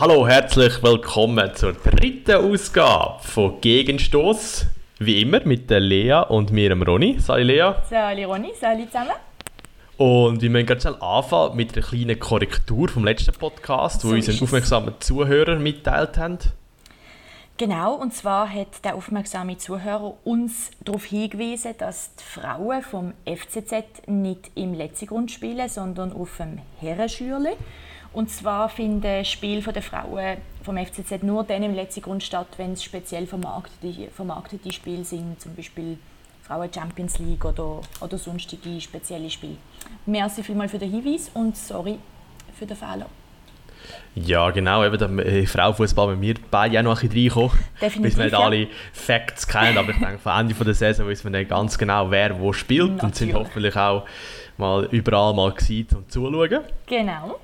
Hallo, herzlich willkommen zur dritten Ausgabe von Gegenstoß. Wie immer mit der Lea und mir, dem Ronny. Salut Lea. Salut Ronny, salut zusammen. Und wir müssen ganz schnell anfangen mit einer kleinen Korrektur vom letzten Podcast, so wo unseren aufmerksamen Zuhörer mitteilt haben. Genau, und zwar hat der aufmerksame Zuhörer uns darauf hingewiesen, dass die Frauen vom FCZ nicht im Letzigrund spielen, sondern auf dem Herrenschürle. Und zwar finden Spiele der Frauen vom FCZ nur dann im Letzigrund statt, wenn es speziell vermarktete, vermarktete Spiele sind, zum Beispiel Frauen Champions League oder, oder sonstige spezielle Spiele. Merci vielmals für den Hinweis und sorry für den Fehler. Ja, genau, eben der äh, Frauenfußball mit mir beide auch noch ein bisschen reinkommen. Bis wir nicht ja. alle Facts kennen, aber ich denke, vor Ende der Saison wissen wir nicht ganz genau, wer wo spielt Natürlich. und sind hoffentlich auch mal überall mal gewesen, um zuzuschauen. Genau.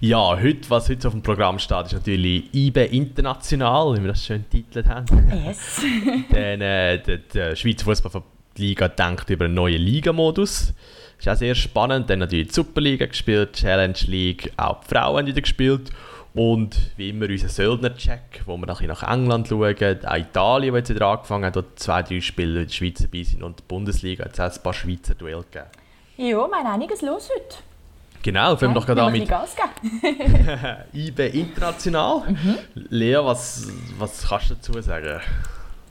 Ja, heute, was heute auf dem Programm steht, ist natürlich IBE International, wie wir das schön getitelt haben. Yes. Dann, äh, der, der Schweizer Fußballliga denkt über einen neuen Ligamodus. Das ist auch sehr spannend. Dann natürlich die Superliga gespielt, Challenge League, auch die Frauen wieder gespielt. Und wie immer unser Söldner-Check, wo wir nachher nach England schauen, auch Italien, wo jetzt wieder angefangen hat, dort zwei, drei Spiele in der Schweiz dabei sind und die Bundesliga hat es ein paar Schweizer Duelle gegeben. Ja, mein einiges los heute. Genau, fangen wir doch gerade an mit IB International. Mhm. Lea, was, was kannst du dazu sagen?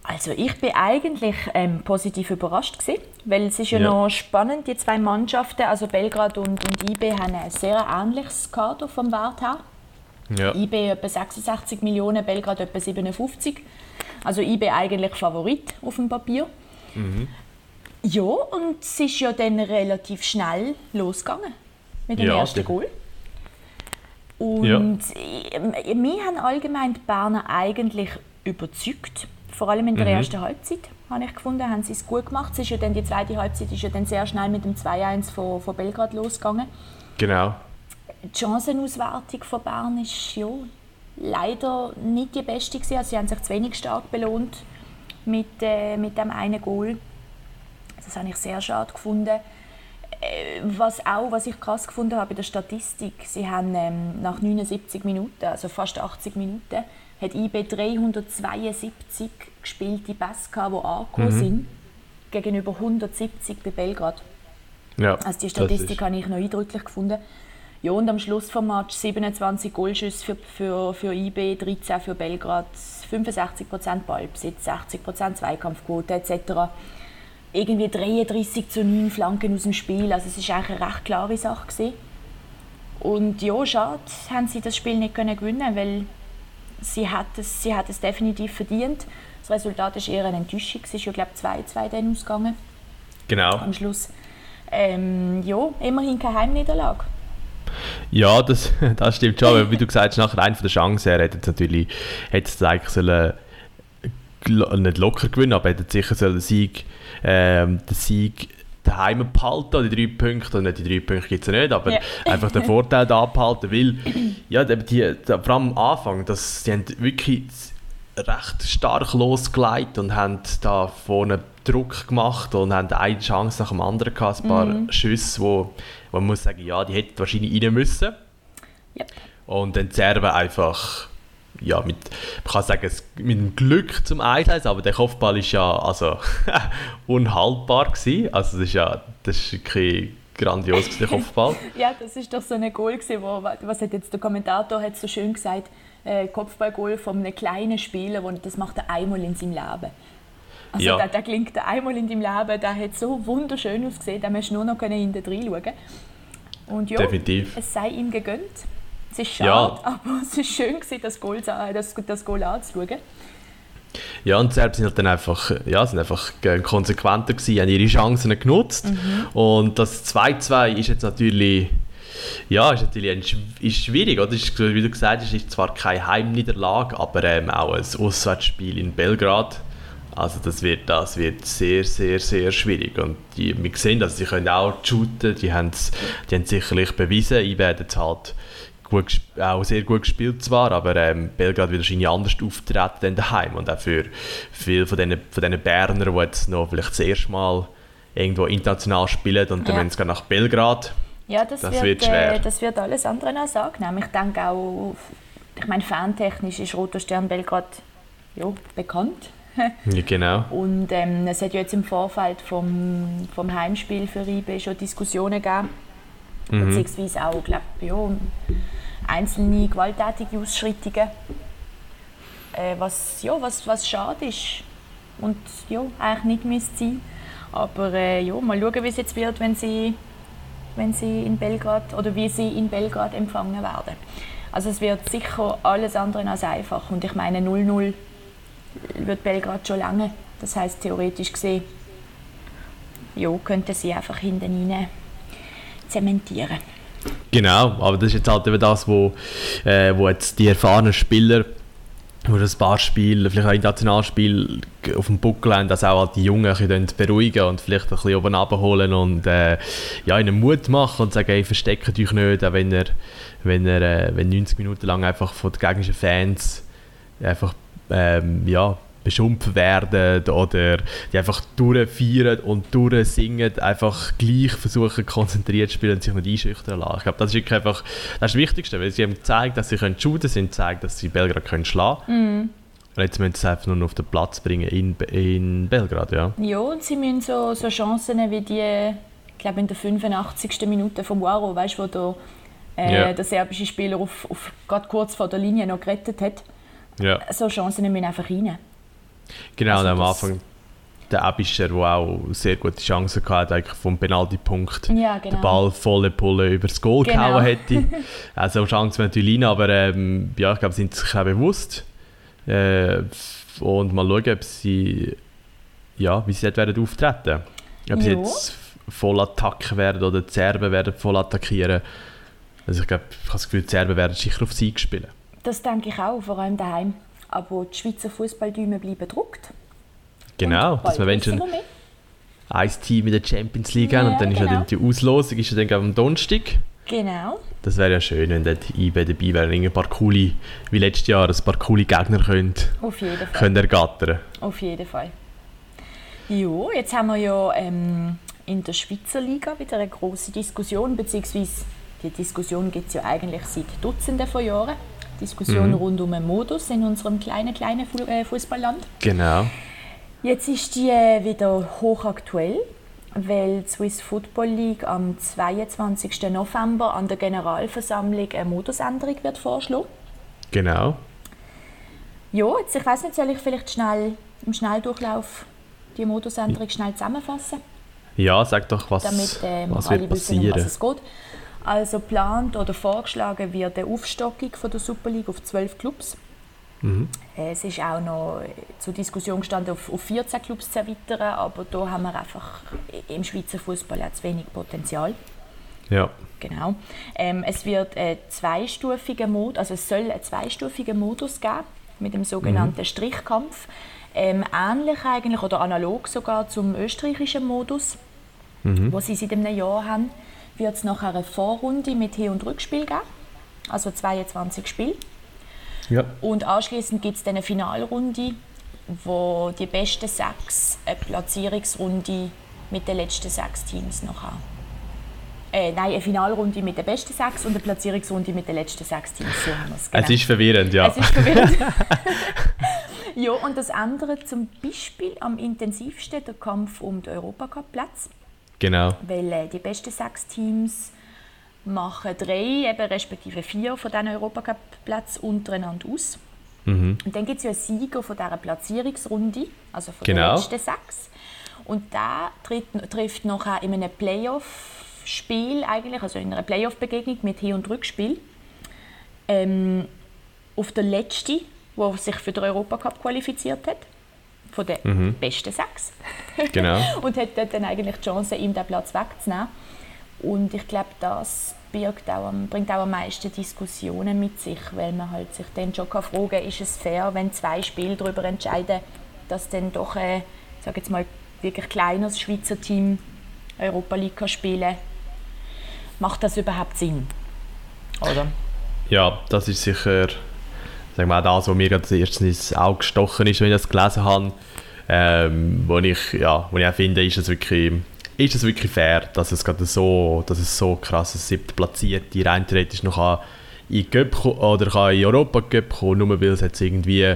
Also ich bin eigentlich ähm, positiv überrascht gewesen, weil es ist ja, ja, noch spannend, die zwei Mannschaften, also Belgrad und, und IB haben ein sehr ähnliches Kader vom Wert her. Ja. IB etwa 66 Millionen, Belgrad etwa 57. Also IB eigentlich Favorit auf dem Papier. Mhm. Ja, und es ist ja dann relativ schnell losgegangen mit dem ja, ersten Goal. Und ja. mich haben allgemein die Berner eigentlich überzeugt. Vor allem in der mhm. ersten Halbzeit habe ich gefunden, haben sie es gut gemacht. Es ist ja dann, die zweite Halbzeit ist ja dann sehr schnell mit dem 2-1 von, von Belgrad losgegangen. Genau. Die Chancenauswertung von Bern ist ja leider nicht die beste gewesen. Also sie haben sich zu wenig stark belohnt mit, äh, mit dem einen Goal. Das habe ich sehr schade gefunden. Äh, was auch, was ich krass gefunden habe bei der Statistik, sie haben ähm, nach 79 Minuten, also fast 80 Minuten, hat IB 372 gespielte Pässe die angekommen mhm. sind, gegenüber 170 bei Belgrad. Ja, also die Statistik habe ich noch eindrücklich gefunden. Ja, und am Schluss vom Match 27 Goalschüsse für, für, für IB, 13 für Belgrad, 65% Ballbesitz, 60% Zweikampfquote etc irgendwie 33 zu 9 Flanken aus dem Spiel. Also es war eigentlich eine recht klare Sache. Gewesen. Und ja, schade, haben sie das Spiel nicht können gewinnen weil sie hat es, sie hat es definitiv verdient. Das Resultat ist eher eine Enttäuschung. Es ist ja, glaube ich, 2-2 dann ausgegangen. Genau. Am Schluss. Ähm, ja, immerhin keine Heimniederlage. Ja, das, das stimmt schon. Aber wie du gesagt hast, nachher eine der Chancen, er hätte natürlich hätte es eigentlich sollen, nicht locker gewinnen, aber er hätte sicher sollen den Sieg ähm, den Sieg daheim behalten, die drei Punkte, nicht die drei Punkte gibt es ja nicht, aber yeah. einfach den Vorteil da behalten, weil ja, die, die, vor allem am Anfang, das, die haben wirklich recht stark losgeleitet und haben da vorne Druck gemacht und haben eine Chance nach dem anderen gehabt, ein paar mm. Schüsse, wo, wo man muss sagen, ja, die hätten wahrscheinlich rein müssen. Yep. Und dann Serben einfach ja, mit, man kann sagen, mit dem Glück zum 1 aber der Kopfball ist ja also, unhaltbar gewesen. Also das ist ja, das ist grandios der Kopfball. ja, das ist doch so ein Goal gewesen, wo, was hat jetzt der Kommentator hat so schön gesagt, äh, Kopfballgoal von einem kleinen Spieler, wo, das macht er einmal in seinem Leben. Also ja. der, der klingt einmal in deinem Leben, der hat so wunderschön ausgesehen, da musst du nur noch in den reinschauen. Und ja, Definitiv. es sei ihm gegönnt. Es ist schade, ja. aber es ist schön, gewesen, das, Goal, das, das Goal anzuschauen. Ja, und die Serben sind halt dann einfach, ja, sind einfach konsequenter gewesen, haben ihre Chancen genutzt. Mhm. Und das 2-2 ist jetzt natürlich, ja, ist natürlich ein, ist schwierig, oder? Ist, wie du gesagt hast, ist zwar keine Heimniederlage, aber ähm, auch ein Auswärtsspiel in Belgrad. Also das wird, das wird sehr, sehr, sehr schwierig. Und die, wir sehen, dass sie können auch shooten, die haben es die sicherlich bewiesen. Ich werde jetzt halt gut, auch sehr gut gespielt zwar, aber ähm, Belgrad wird wahrscheinlich anders auftreten denn daheim und auch für viele von diesen, von diesen Berner, die jetzt noch vielleicht das erste Mal irgendwo international spielen und dann ja. wenn nach Belgrad, ja, das, das wird, wird, schwer. Äh, das wird alles andere als angenehm. Ich denke auch, ich meine, fantechnisch ist Roter Stern Belgrad ja, bekannt. ja, genau. Und ähm, es hat ja jetzt im Vorfeld vom, vom Heimspiel für IB schon Diskussionen gegeben, mhm. beziehungsweise auch, glaube ja, einzelne gewalttätige Ausschreitungen, äh, was, ja, was, was schade ist und ja, eigentlich nicht müsste sein. Aber äh, ja, mal schauen, wie es jetzt wird, wenn sie, wenn sie in Belgrad oder wie sie in Belgrad empfangen werden. Also es wird sicher alles andere als einfach. Und ich meine 0-0 wird Belgrad schon lange. Das heißt theoretisch gesehen, ja, könnten sie einfach hinten rein zementieren. Genau, aber das ist jetzt halt eben das, wo, äh, wo jetzt die erfahrenen Spieler wo das paar Spiele, vielleicht auch in Nationalspiel auf dem Buckel haben, dass auch halt die Jungen ein beruhigen und vielleicht ein bisschen oben abholen und äh, ja, ihnen Mut machen und sagen, hey, versteckt euch nicht, auch wenn er, wenn er äh, wenn 90 Minuten lang einfach von den gegnerischen Fans einfach ähm, ja, beschumpft werden oder die einfach durchfeiern und durchsingen, einfach gleich versuchen konzentriert zu spielen und sich nicht einschüchtern lassen. Ich glaube, das ist wirklich einfach das, ist das Wichtigste, weil sie haben gezeigt, dass sie können shooten sind, gezeigt, dass sie Belgrad können schlagen können. Mm. Und jetzt müssen sie es einfach nur auf den Platz bringen in, in Belgrad, ja. Ja, und sie müssen so, so Chancen wie die, ich glaube in der 85. Minute vom Waro, weißt du, wo der, äh, yeah. der serbische Spieler auf, auf, gerade kurz vor der Linie noch gerettet hat. Ja. So Chancen müssen einfach rein. Genau, also am Anfang der Abischer, der auch sehr gute Chancen hatte, eigentlich vom Penaltypunkt ja, genau. den Ball volle Pulle über das Goal genau. gehauen hätte. also Chancen natürlich rein, aber ähm, ja, ich glaube, sie sind sich auch bewusst. Äh, und mal schauen, ob sie, ja, wie sie dort werden auftreten Ob sie jetzt voll attacken werden oder die Serben werden voll attackieren. Also ich glaube, ich habe das Gefühl, die Serben werden sicher auf Sieg spielen. Das denke ich auch, vor allem daheim aber die Schweizer Fußballdäume bleiben gedruckt. Genau, dass wir wenn ein Team in der Champions League ja, haben und dann genau. ist ja dann die Auslosung ist ja dann am Donnerstag. Genau. Das wäre ja schön, wenn dort IB dabei wäre, ein paar coole, wie letztes Jahr, ein paar coole Gegner können, Auf jeden Fall. können ergattern. Auf jeden Fall. Ja, jetzt haben wir ja ähm, in der Schweizer Liga wieder eine große Diskussion, beziehungsweise die Diskussion gibt es ja eigentlich seit Dutzenden von Jahren. Diskussion mhm. rund um den Modus in unserem kleinen, kleinen äh, Fußballland. Genau. Jetzt ist die äh, wieder hochaktuell, weil die Swiss Football League am 22. November an der Generalversammlung eine Modusänderung wird vorschlagen. Genau. Ja, jetzt, ich weiß nicht, soll ich vielleicht schnell im Schnelldurchlauf die Modusänderung schnell zusammenfassen? Ja, sag doch, was, Damit, äh, was wird passieren. Wissen, um was es geht. Also plant oder vorgeschlagen wird eine Aufstockung von der Super League auf 12 Clubs. Mhm. Es ist auch noch zur Diskussion gestanden, auf, auf 14 Clubs zu erweitern, aber da haben wir einfach im Schweizer Fußball zu wenig Potenzial. Ja. Genau. Ähm, es wird einen zweistufigen Modus, also es soll einen zweistufigen Modus geben mit dem sogenannten mhm. Strichkampf. Ähm, ähnlich eigentlich oder analog sogar zum österreichischen Modus, mhm. wo sie seit einem Jahr haben wird es nachher eine Vorrunde mit Hin- und Rückspiel geben, also 22 Spiele. Ja. Und anschließend gibt es eine Finalrunde, wo die besten sechs eine Platzierungsrunde mit den letzten sechs Teams noch haben. Äh, nein, eine Finalrunde mit den besten sechs und eine Platzierungsrunde mit den letzten sechs Teams. So es, genau. es ist verwirrend, ja. Es ist verwirrend. ja, und das andere zum Beispiel am intensivsten der Kampf um den Europacup-Platz. Genau. Weil äh, die besten sechs Teams machen drei, eben respektive vier von diesen Europacup-Plätzen untereinander aus. Mhm. Und dann gibt es ja einen Sieger von dieser Platzierungsrunde, also von genau. den letzten sechs. Und der trifft, trifft nachher in einem Playoff-Spiel eigentlich, also in einer Playoff-Begegnung mit Hin- und Rückspiel, ähm, auf der letzte, der sich für den Europacup qualifiziert hat von den mhm. besten sechs. Genau. und hat dort dann eigentlich die Chance, ihm den Platz wegzunehmen. Und ich glaube, das birgt auch, bringt auch am meisten Diskussionen mit sich, weil man halt sich dann schon fragen kann, ist es fair, wenn zwei Spiele darüber entscheiden, dass dann doch ein, sage jetzt mal, wirklich kleines Schweizer Team Europa League kann spielen Macht das überhaupt Sinn? Oder? Ja, das ist sicher sagen wir, auch das, was mir als erstes ins Auge gestochen ist, wenn ich das gelesen habe, ähm, wo, ich, ja, wo ich auch finde, ist es wirklich, ist es wirklich fair, dass es gerade so, dass es so krass siebte platzierte rein theoretisch noch in Cup oder kann in Europa kommen, nur weil sie jetzt irgendwie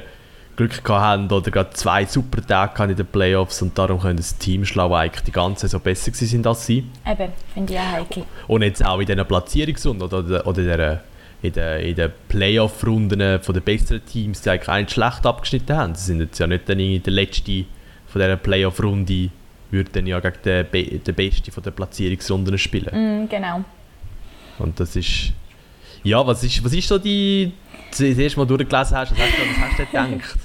Glück gehabt haben oder gerade zwei super Tage in den Playoffs und darum können das Team schlagen, eigentlich die ganze Saison besser sind als sie. Eben, finde ich auch heikel. Und jetzt auch in diesen Platzierungsrunden oder, oder in der in den, in den Playoff-Runden der besseren Teams, die eigentlich nicht schlecht abgeschnitten haben. Sie sind jetzt ja nicht dann in der letzte von dieser Playoff-Runde würde dann ja gegen den, Be den Besten von der Platzierungsrunden spielen. Mm, genau. Und das ist... Ja, was ist, was ist so die... Das erste Mal durchgelesen hast, was hast du, was hast du gedacht?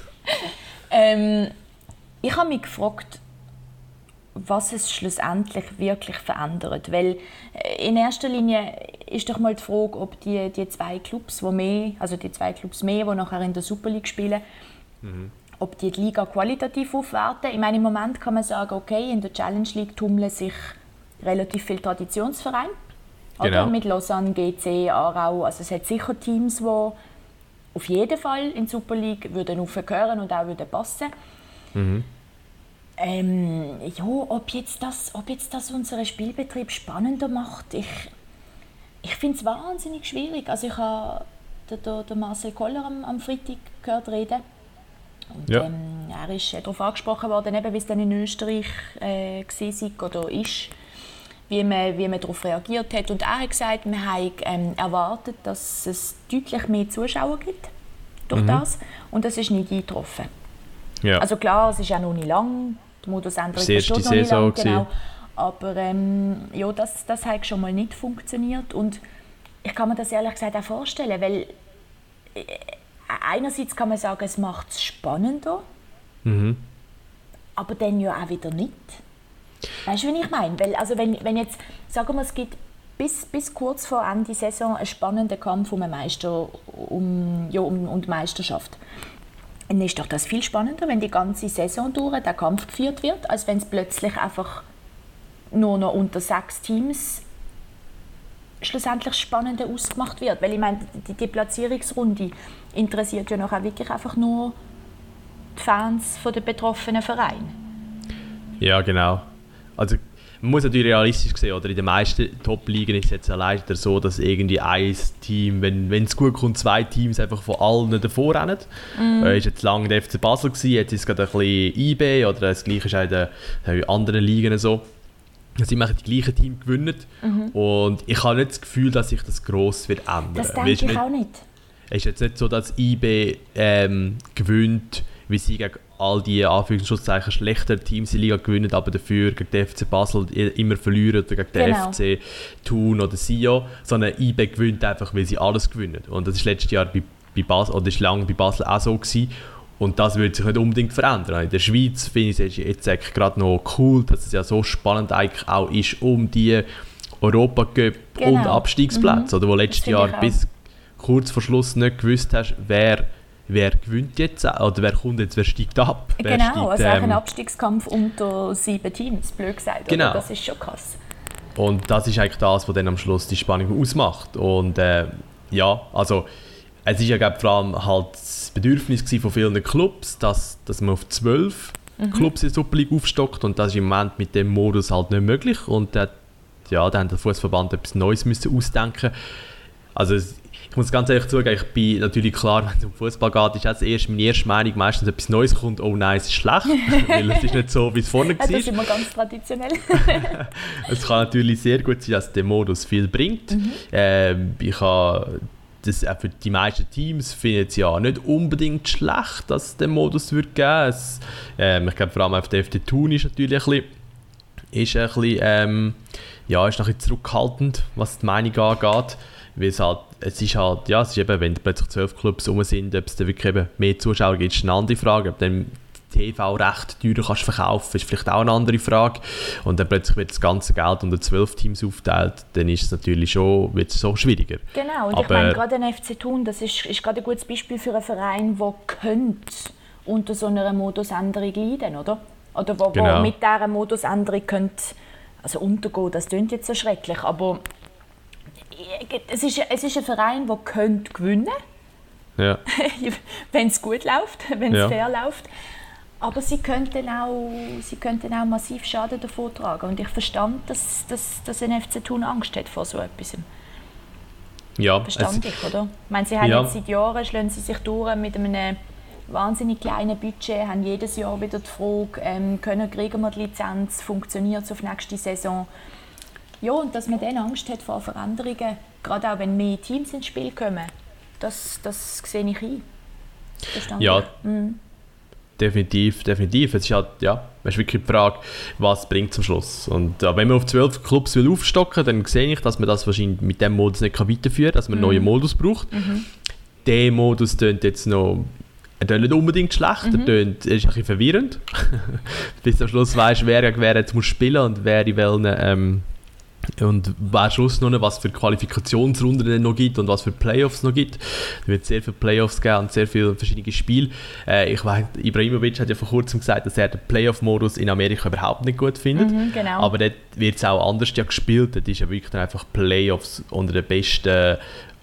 ähm, ich habe mich gefragt, was es schlussendlich wirklich verändert. Weil äh, in erster Linie ist doch mal die Frage, ob die, die zwei Clubs, wo mehr, also die zwei Clubs mehr, die nachher in der Super League spielen, mhm. ob die die Liga qualitativ aufwerten. Ich meine, im Moment kann man sagen, okay, in der Challenge League tummeln sich relativ viele Traditionsvereine. Genau. Mit Lausanne, GC, Aarau. Also es hat sicher Teams, die auf jeden Fall in die Super League würden aufgehören und auch würden passen. Mhm. Ähm, ja, ob jetzt, das, ob jetzt das unseren Spielbetrieb spannender macht, ich, ich finde es wahnsinnig schwierig. Also ich habe den, den Marcel Koller am, am Freitag gehört reden. Und, ja. ähm, er ist darauf angesprochen worden, eben, wie es dann in Österreich äh, war oder ist, wie man, wie man darauf reagiert hat. Und er hat gesagt, wir haben ähm, erwartet, dass es deutlich mehr Zuschauer gibt durch mhm. das. Und das ist nicht eingetroffen. Ja. Also klar, es ist auch noch nicht lang. Der Modusänderung ist noch nicht lang, genau. Aber ähm, ja, das, das hat schon mal nicht funktioniert. Und ich kann mir das ehrlich gesagt auch vorstellen, weil äh, einerseits kann man sagen, es macht es spannender, mhm. aber dann ja auch wieder nicht. Weißt du, wie ich meine? Weil, also wenn, wenn jetzt, sagen wir, es gibt bis, bis kurz vor Ende der Saison einen spannenden Kampf um, Meister, um, ja, um, um die Meisterschaft dann ist doch das viel spannender, wenn die ganze Saison durch der Kampf geführt wird, als wenn es plötzlich einfach nur noch unter sechs Teams schlussendlich spannender ausgemacht wird. Weil ich meine, die, die Platzierungsrunde interessiert ja noch auch wirklich einfach nur die Fans der betroffenen Vereine. Ja, genau. Also man muss natürlich realistisch sehen, oder in den meisten Top-Ligen ist es jetzt leider so, dass irgendwie ein Team, wenn es gut kommt, zwei Teams einfach von allen davor rennen. Mm. Äh, ist jetzt lange der FC Basel gewesen, jetzt ist es gerade ein bisschen IB oder das gleiche ist auch in den anderen Ligen so. Dass immer die gleichen Teams gewinnen. Mhm. Und ich habe nicht das Gefühl, dass sich das gross wird ändern. Das denke ich auch nicht. Es ist jetzt nicht so, dass IB ähm, gewinnt, wie sie gegen all die Anführungszeichen schlechteren Teams in der Liga gewinnen, aber dafür gegen den FC Basel immer verlieren oder gegen den genau. FC Thun oder Sio, sondern IB gewinnt einfach, weil sie alles gewinnen. Und das ist letztes Jahr bei, bei Basel, oder ist lange bei Basel auch so gewesen. Und das wird sich nicht unbedingt verändern. In der Schweiz finde ich es jetzt gerade noch cool, dass es ja so spannend eigentlich auch ist um die Europa Cup genau. und Abstiegsplätze, mhm. oder wo letztes Jahr bis kurz vor Schluss nicht gewusst hast, wer wer gewinnt jetzt oder wer kommt jetzt, wer steigt ab. Wer genau, steigt, also ähm, ein Abstiegskampf unter sieben Teams, blöd gesagt. Genau. Das ist schon krass. Und das ist eigentlich das, was dann am Schluss die Spannung ausmacht. Und äh, ja, also es ist ja glaub, vor allem halt das Bedürfnis von vielen Clubs, dass, dass man auf zwölf mhm. Clubs in der Super League aufstockt und das ist im Moment mit dem Modus halt nicht möglich und äh, ja, da hat der Fußverband etwas Neues müssen ausdenken. Also ich muss ganz ehrlich zugeben, ich bin natürlich klar, wenn es um Fußball geht, ist erst meine erste Meinung, meistens etwas Neues kommt, oh nein, es ist schlecht, weil es ist nicht so, wie es vorne war. Das ist immer ganz traditionell. es kann natürlich sehr gut sein, dass der Modus viel bringt. Mhm. Ähm, ich habe das für die meisten Teams finden es ja nicht unbedingt schlecht, dass es den Modus wird geben es, ähm, Ich glaube, vor allem auf der FD Thun ist natürlich ein bisschen, ist ein bisschen, ähm, ja, ist ein bisschen zurückhaltend, was die Meinung angeht. Weil es halt, es ist halt, ja, es ist eben, wenn plötzlich zwölf Clubs rum sind, ob es dann wirklich eben mehr Zuschauer gibt, ist eine andere Frage. Ob dann TV-Recht teurer kannst verkaufen, ist vielleicht auch eine andere Frage. Und dann plötzlich wird das ganze Geld unter zwölf Teams aufteilt, dann ist es natürlich schon, wird es so schwieriger. Genau, und Aber, ich meine, gerade ein FC Thun, das ist, ist gerade ein gutes Beispiel für einen Verein, der könnte unter so einer Modusänderung leiden, oder? Oder wo, genau. wo mit dieser Modusänderung könnte, also untergehen, das klingt jetzt so schrecklich, aber es ist, es ist ein Verein, der könnte gewinnen ja. wenn es gut läuft, wenn es ja. fair läuft. Aber sie könnten, auch, sie könnten auch massiv Schaden davon tragen. Und ich verstand, dass, dass, dass ein FC Thun Angst hat vor so etwas. Ja, Verständlich, oder? Ich meine, sie haben Ja. jetzt seit Jahren, schlagen sie sich durch mit einem wahnsinnig kleinen Budget, haben jedes Jahr wieder die Frage, ähm, können kriegen wir die Lizenz, funktioniert es auf nächste Saison? Ja, und dass man dann Angst hat vor Veränderungen, gerade auch wenn mehr Teams ins Spiel kommen, das, das sehe ich ein. Verständlich. Ja, Mhm. definitiv, definitiv. Es ist halt, ja, es ist wirklich die Frage, was bringt zum Schluss. Und äh, wenn man auf 12 Clubs will aufstocken dann sehe ich, dass man das wahrscheinlich mit dem Modus nicht weiterführen kann, dass man einen neuen Modus braucht. Der Modus tönt jetzt noch er tönt nicht unbedingt schlecht, er, tönt, er ist ein bisschen verwirrend. Bis am Schluss weißt wer wer jetzt muss spielen und wer in welchen ähm, und am Schluss noch nicht, was für Qualifikationsrunden es noch gibt und was für Playoffs noch gibt. Es wird sehr viele Playoffs geben und sehr viele verschiedene Spiele. Äh, ich weiß, Ibrahimovic hat ja vor kurzem gesagt, dass er den Playoff-Modus in Amerika überhaupt nicht gut findet. Mhm, genau. Aber dort wird es auch anders ja gespielt. Dort ist ja wirklich dann einfach Playoffs unter den besten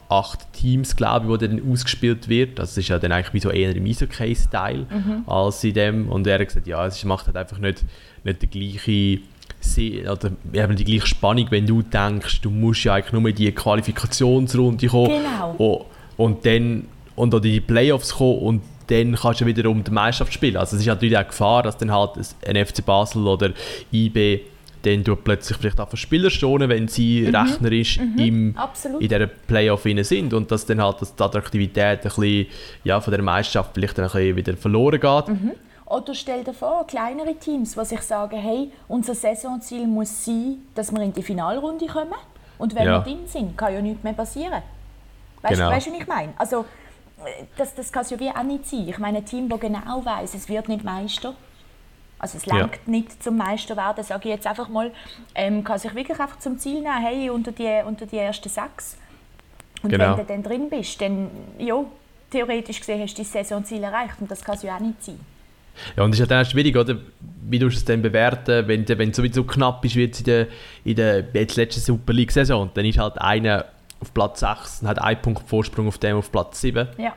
acht Teams, glaube ich, wo dann ausgespielt wird. Also es ist ja dann eigentlich wie so eher im Eishockey-Style Mhm. als in dem. Und er hat gesagt, ja, es macht halt einfach nicht, nicht die gleiche Se- oder eben die gleiche Spannung, wenn du denkst, du musst ja eigentlich nur in die Qualifikationsrunde kommen Genau. und, und dann und in die Playoffs kommen und dann kannst du wieder um die Meisterschaft spielen. Also es ist natürlich auch Gefahr, dass dann halt ein FC Basel oder IB dann du plötzlich vielleicht auch Spieler schonen, wenn sie rechnerisch im, Absolut. in dieser Playoff sind und dass dann halt dass die Attraktivität ein bisschen, ja, von der Meisterschaft vielleicht dann ein bisschen wieder verloren geht. Oder stell dir vor, kleinere Teams, die sich sagen, hey, unser Saisonziel muss sein, dass wir in die Finalrunde kommen. Und wenn Ja. wir drin sind, kann ja nichts mehr passieren. Weißt Genau. du, weißt, was ich meine? Also, äh, das, das kann es ja wie auch nicht sein. Ich meine, ein Team, das genau weiß, es wird nicht Meister. Also es Ja. lenkt nicht zum Meister werden, sage ich jetzt einfach mal, ähm, kann sich wirklich einfach zum Ziel nehmen, hey, unter die, unter die ersten sechs. Und Genau. wenn du dann drin bist, dann, ja, theoretisch gesehen hast du dein Saisonziel erreicht und das kann es ja auch nicht sein. Ja, und es ist dann auch schwierig, oder? Wie du es dann bewerten, wenn wenn es sowieso knapp ist wie in der, in der jetzt letzten Super League-Saison. Dann ist halt einer auf Platz 6 und hat einen Punkt Vorsprung auf dem auf Platz 7. Ja.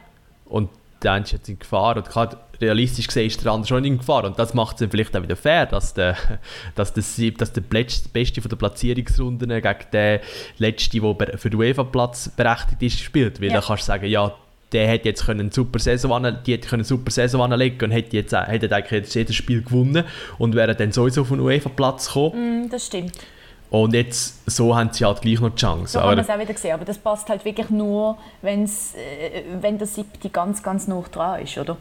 Und der eine ist jetzt in Gefahr. Und gerade realistisch gesehen ist der andere schon in Gefahr. Und das macht es dann vielleicht auch wieder fair, dass der, dass der, Sieb- dass der Plätz- Beste von der Platzierungsrunden gegen den Letzten, der für den UEFA-Platz berechtigt ist, spielt. Weil Ja. dann kannst du sagen, ja, der hätte jetzt können super Saison anle- die hätte können super Saison anlegen und hätte jetzt hätte eigentlich jetzt jedes Spiel gewonnen und wäre dann sowieso auf den UEFA-Platz gekommen. Mm, das stimmt. Und jetzt, so haben sie halt gleich noch die Chance. So kann Aber- man es auch wieder sehen. Aber das passt halt wirklich nur, wenn's, äh, wenn der siebte ganz, ganz nah dran ist, oder?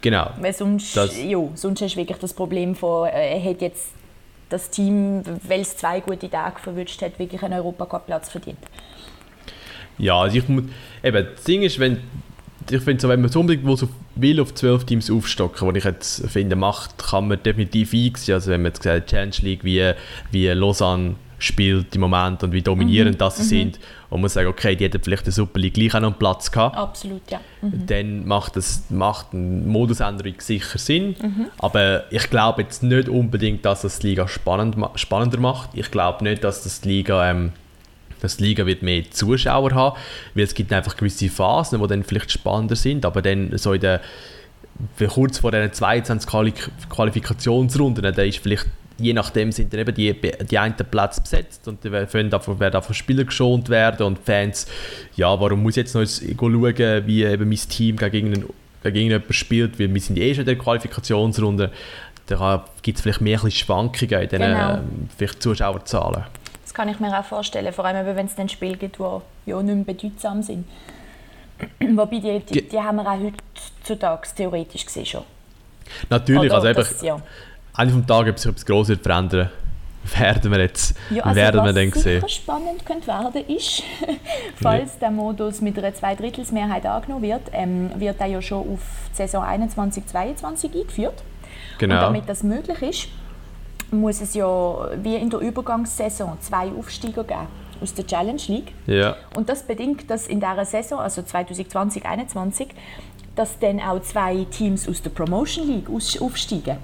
genau. Weil sonst, Das- ja, sonst hast du wirklich das Problem von, äh, er hat jetzt das Team, weil es zwei gute Tage verwünscht hat, wirklich einen Europacup-Platz verdient. Ja, also ich muss, eben, das Ding ist, wenn, ich finde, so, wenn man so unbedingt so will auf 12 Teams aufstocken, was ich jetzt finde, macht, kann man definitiv einsehen. Also wenn man jetzt gesagt Challenge League, wie, wie Lausanne spielt im Moment und wie dominierend das sie sind, und man muss sagen, okay, die hätten vielleicht in der Super League gleich auch noch einen Platz gehabt, Absolut, ja. dann macht, das, macht eine Modusänderung sicher Sinn. Aber ich glaube jetzt nicht unbedingt, dass das die Liga spannend, spannender macht. Ich glaube nicht, dass das die Liga, ähm, dass die Liga wird mehr Zuschauer haben, weil es gibt einfach gewisse Phasen, die dann vielleicht spannender sind, aber dann so in der kurz vor diesen 22 Quali Qualifikationsrunden, da ist vielleicht je nachdem sind dann eben die, die einen Plätze besetzt und dann werden davon, werden davon Spieler geschont werden und Fans, ja, warum muss ich jetzt noch schauen, wie eben mein Team gegen, irgendjemanden spielt, weil wir sind eh schon in der Qualifikationsrunde. Da gibt es vielleicht mehr Schwankungen in den Genau. ähm, vielleicht Zuschauerzahlen. Das kann ich mir auch vorstellen, vor allem eben, wenn es dann Spiele gibt, die ja nicht mehr bedeutsam sind. Wobei, die, die, die haben wir auch heutzutage theoretisch gesehen schon. Natürlich, Oder also eben, das, ja. Ende vom Tag, ob sich etwas Grosses verändern werden wir jetzt Ja, also werden wir was dann sehen. sicher spannend könnte werden ist, falls der Modus mit einer Zweidrittelsmehrheit angenommen wird, ähm, wird er ja schon auf die Saison 21/22 eingeführt. Genau. Und damit das möglich ist, muss es ja wie in der Übergangssaison zwei Aufsteiger geben aus der Challenge League. Ja. Und das bedingt, dass in dieser Saison, also 2020-21, dass dann auch zwei Teams aus der Promotion League aufsteigen.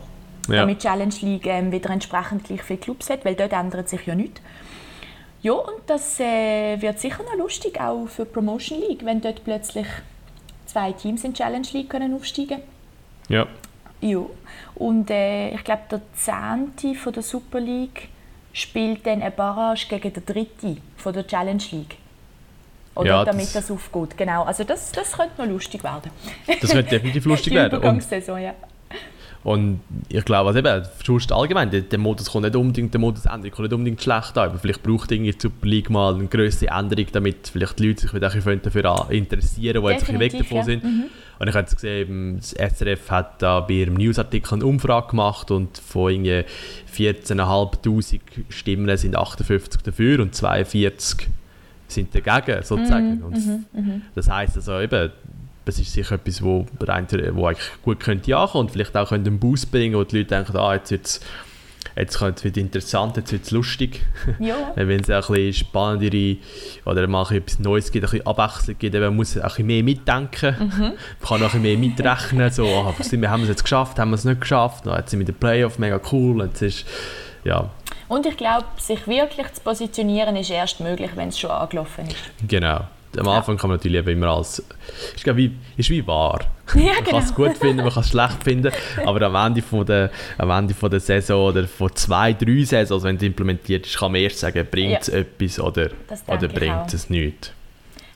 Ja. Damit die Challenge League ähm, wieder entsprechend gleich viele Clubs hat, weil dort ändert sich ja nichts. Ja, und das äh, wird sicher noch lustig, auch für die Promotion League, wenn dort plötzlich zwei Teams in Challenge League können aufsteigen ja. Ja. Und äh, ich glaube, der Zehnte von der Super League spielt dann eine Barrage gegen den Dritten von der Challenge League. Oder Ja, damit das- das, aufgeht. Genau. Also das, das könnte noch lustig werden. Das könnte definitiv lustig Die werden. Und, Übergangssaison, ja. und ich glaube, also eben, sonst allgemein, der, der Modus kommt nicht unbedingt, der Modusänderung kommt nicht unbedingt schlecht an, aber vielleicht braucht irgendwie die Super League mal eine größere Änderung, damit vielleicht die Leute sich wieder ein bisschen dafür interessieren, die jetzt ein bisschen weg davon ja. sind. Und ich habe jetzt gesehen, das SRF hat da bei ihrem Newsartikel eine Umfrage gemacht und von irgendwie 14'500 Stimmen sind 58 dafür und 42 sind dagegen, sozusagen. Mhm, und das heisst also eben, das ist sicher etwas, wo, rein, wo eigentlich gut könnte ankommen und vielleicht auch könnte einen Boost bringen, wo die Leute denken, ah, jetzt wird's Jetzt wird es interessant, jetzt wird es lustig. Ja. Wenn es ein bisschen spannendere oder mal ein bisschen etwas Neues gibt, ein bisschen Abwechslung gibt, man muss ein bisschen mehr mitdenken. Mhm. Man kann auch ein bisschen mehr mitrechnen. So, sind wir, haben wir es jetzt geschafft, haben wir es nicht geschafft? Ah, Jetzt sind wir in den Playoff, mega cool. Jetzt ist, ja, Und ich glaube, sich wirklich zu positionieren ist erst möglich, wenn es schon angelaufen ist. genau. Am Anfang kann man natürlich eben immer als... Ist, wie, ist wie wahr. Ja, Man kann es genau. gut finden, man kann es schlecht finden, aber am Ende, von der, am Ende von der Saison oder von zwei, drei Saisons, wenn es implementiert ist, kann man erst sagen, bringt es Ja. etwas oder, oder bringt es nichts.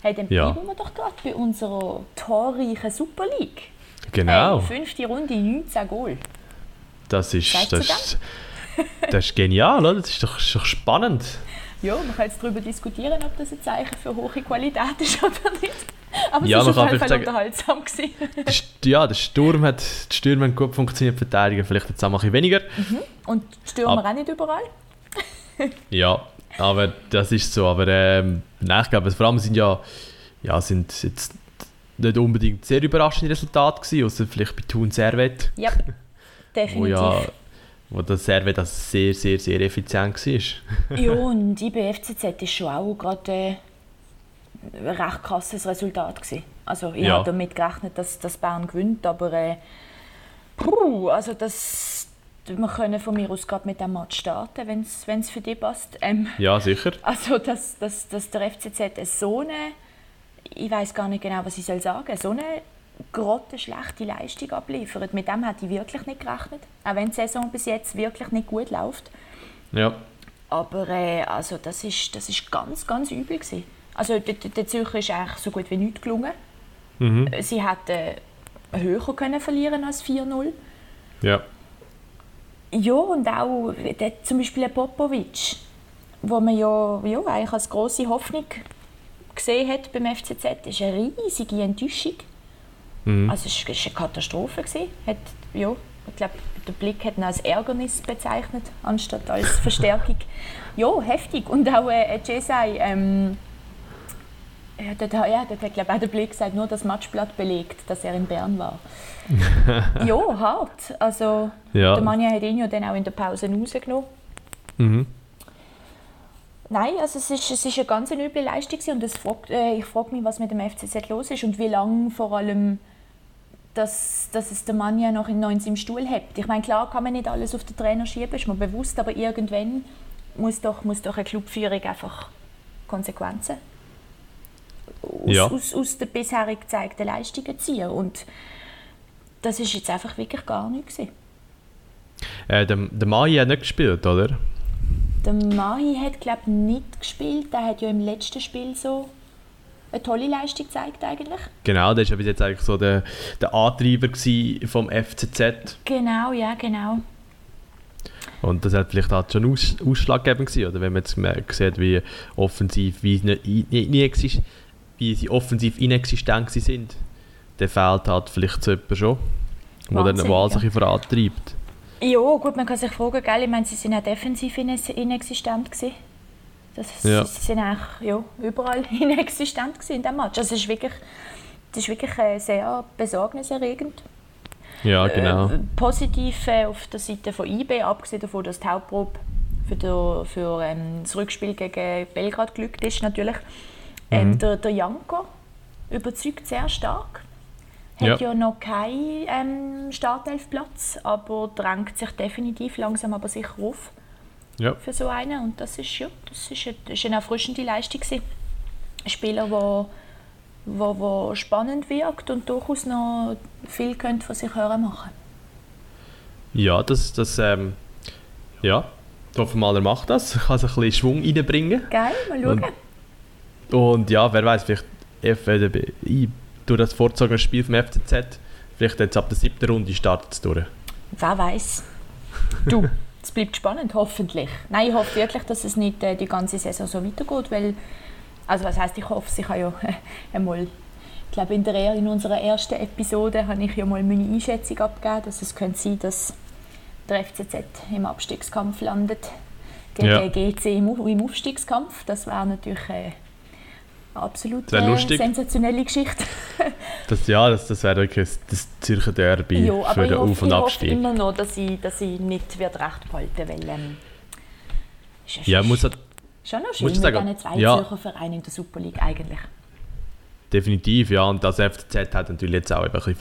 Hey, dann Ja. bleiben wir doch gerade bei unserer torreichen Super League. Genau, Hey, fünfte Runde, 19 Goal. das, ist, das, ist, das ist genial, oder? Das ist doch, ist doch spannend. Ja, man kann jetzt darüber diskutieren, ob das ein Zeichen für hohe Qualität ist oder nicht. Aber Ja, es war auf jeden Fall sagen- unterhaltsam. Gewesen. Ja, der Sturm hat, die Stürme haben gut funktioniert, die Verteidigung vielleicht jetzt auch ein bisschen weniger. Und die Stürmer Ab- auch nicht überall. Ja, aber das ist so. Aber ähm, nein, ich glaube, vor allem sind ja, ja sind jetzt nicht unbedingt sehr überraschende Resultate gewesen, außer vielleicht bei Thun Servet, Ja, wo definitiv. ja wo das Servet das sehr, sehr, sehr effizient war. Ja, und IBFCZ ist schon auch gerade äh, ein recht krasses Resultat gewesen. Also ich Ja. habe damit gerechnet, dass, dass Bern gewinnt, aber äh, puh, also das, wir können von mir aus gerade mit dem Match starten, wenn es für dich passt. Ähm, Ja, sicher. also dass, dass, dass der FCZ so eine, ich weiß gar nicht genau, was ich soll sagen, so eine grottenschlechte Leistung abliefert. Mit dem hätte ich wirklich nicht gerechnet, auch wenn die Saison bis jetzt wirklich nicht gut läuft. Ja, Aber äh, also das ist, das ist ganz, ganz übel gewesen. Also der, der Zürcher ist eigentlich so gut wie nichts gelungen. mhm. Sie hätten höher können verlieren als 4-0. ja. Ja, und auch der, zum Beispiel Popovic, wo man ja, ja eigentlich als große Hoffnung gesehen hat beim FCZ, ist eine riesige Enttäuschung. Mhm. Also es war eine Katastrophe. Gewesen. Hat, ja, ich glaube, der Blick hat ihn als Ärgernis bezeichnet, anstatt als Verstärkung. ja, heftig. Und auch äh, Jesai, ähm, ja, dort, ja, dort hat glaube auch der Blick gesagt, nur das Matchblatt belegt, dass er in Bern war. ja, hart. Also, Ja. der Manja hat ihn ja dann auch in der Pause rausgenommen. Mhm. Nein, also es ist, es ist eine ganz üble Leistung gewesen und es fragt, äh, ich frage mich, was mit dem FCZ los ist und wie lange vor allem dass, dass es der Mann ja noch in 19 im Stuhl hat. Ich meine, klar kann man nicht alles auf den Trainer schieben, ist mir bewusst, aber irgendwann muss doch, muss doch eine Clubführung einfach Konsequenzen aus, Ja. aus, aus den bisherig gezeigten Leistungen ziehen und das ist jetzt einfach wirklich gar nichts. Äh, der, der Mai hat nicht gespielt, oder? Der Mahi hat glaube nicht gespielt. Der hat ja im letzten Spiel so eine tolle Leistung gezeigt eigentlich. Genau, der war bis jetzt eigentlich so der, der Antreiber vom FCZ. Genau, ja, genau. Und das hat vielleicht halt schon aus, ausschlaggebend gewesen, oder wenn man jetzt sieht, wie offensiv, wie, nie, nie wie sie offensiv inexistent sind, dann fehlt halt vielleicht so jemand schon, der dann wo alles ein vorantreibt. Ja, gut, man kann sich fragen, gell? ich meine, sie sind auch defensiv inexistent gewesen. Das, Ja. Sie sind eigentlich ja, überall inexistent in diesem Match. Also es ist wirklich, das ist wirklich äh, sehr besorgniserregend. Ja, genau. Äh, positiv äh, auf der Seite von IB, abgesehen davon, dass die Hauptprobe für, der, für ähm, das Rückspiel gegen Belgrad glückt ist natürlich. Ähm, der, der Janko überzeugt sehr stark. Hat Ja. ja, noch keinen ähm, Startelfplatz, aber drängt sich definitiv langsam aber sicher auf Ja. für so einen. Und das ist, ja, das ist, eine, das ist eine erfrischende Leistung. gewesen. Ein Spieler, der wo, wo spannend wirkt und durchaus noch viel könnte von sich hören machen. Ja, das, das ähm, ja, hoffen wir mal, er macht das, kann so ein bisschen Schwung reinbringen. Geil, mal schauen. Und- Und ja, wer weiß, vielleicht ich, durch das vorzogene Spiel vom FCZ, vielleicht jetzt ab der siebten Runde startet es durch. Wer weiß. Du, es bleibt spannend, hoffentlich. Nein, ich hoffe wirklich, dass es nicht äh, die ganze Saison so weitergeht, weil, also was heißt ich hoffe, ich habe ja einmal, ich glaube in, der, in unserer ersten Episode habe ich ja mal meine Einschätzung abgegeben, dass es könnte sein, dass der FCZ im Abstiegskampf landet gegen ja. GC im, im Aufstiegskampf. Das wäre natürlich äh, absolut eine sensationelle Geschichte. das, ja, das, das wäre wirklich das Zürcher Derby ja, für den Auf- und Abstieg. Ich hoffe immer noch, dass ich, dass ich nicht wird recht behalten weil ähm, ist ja, muss halt, schon noch schön mit diesen zwei ja. Zürcher Vereinen in der Super League eigentlich. Definitiv, ja. Und das FCZ hat natürlich jetzt auch ein bisschen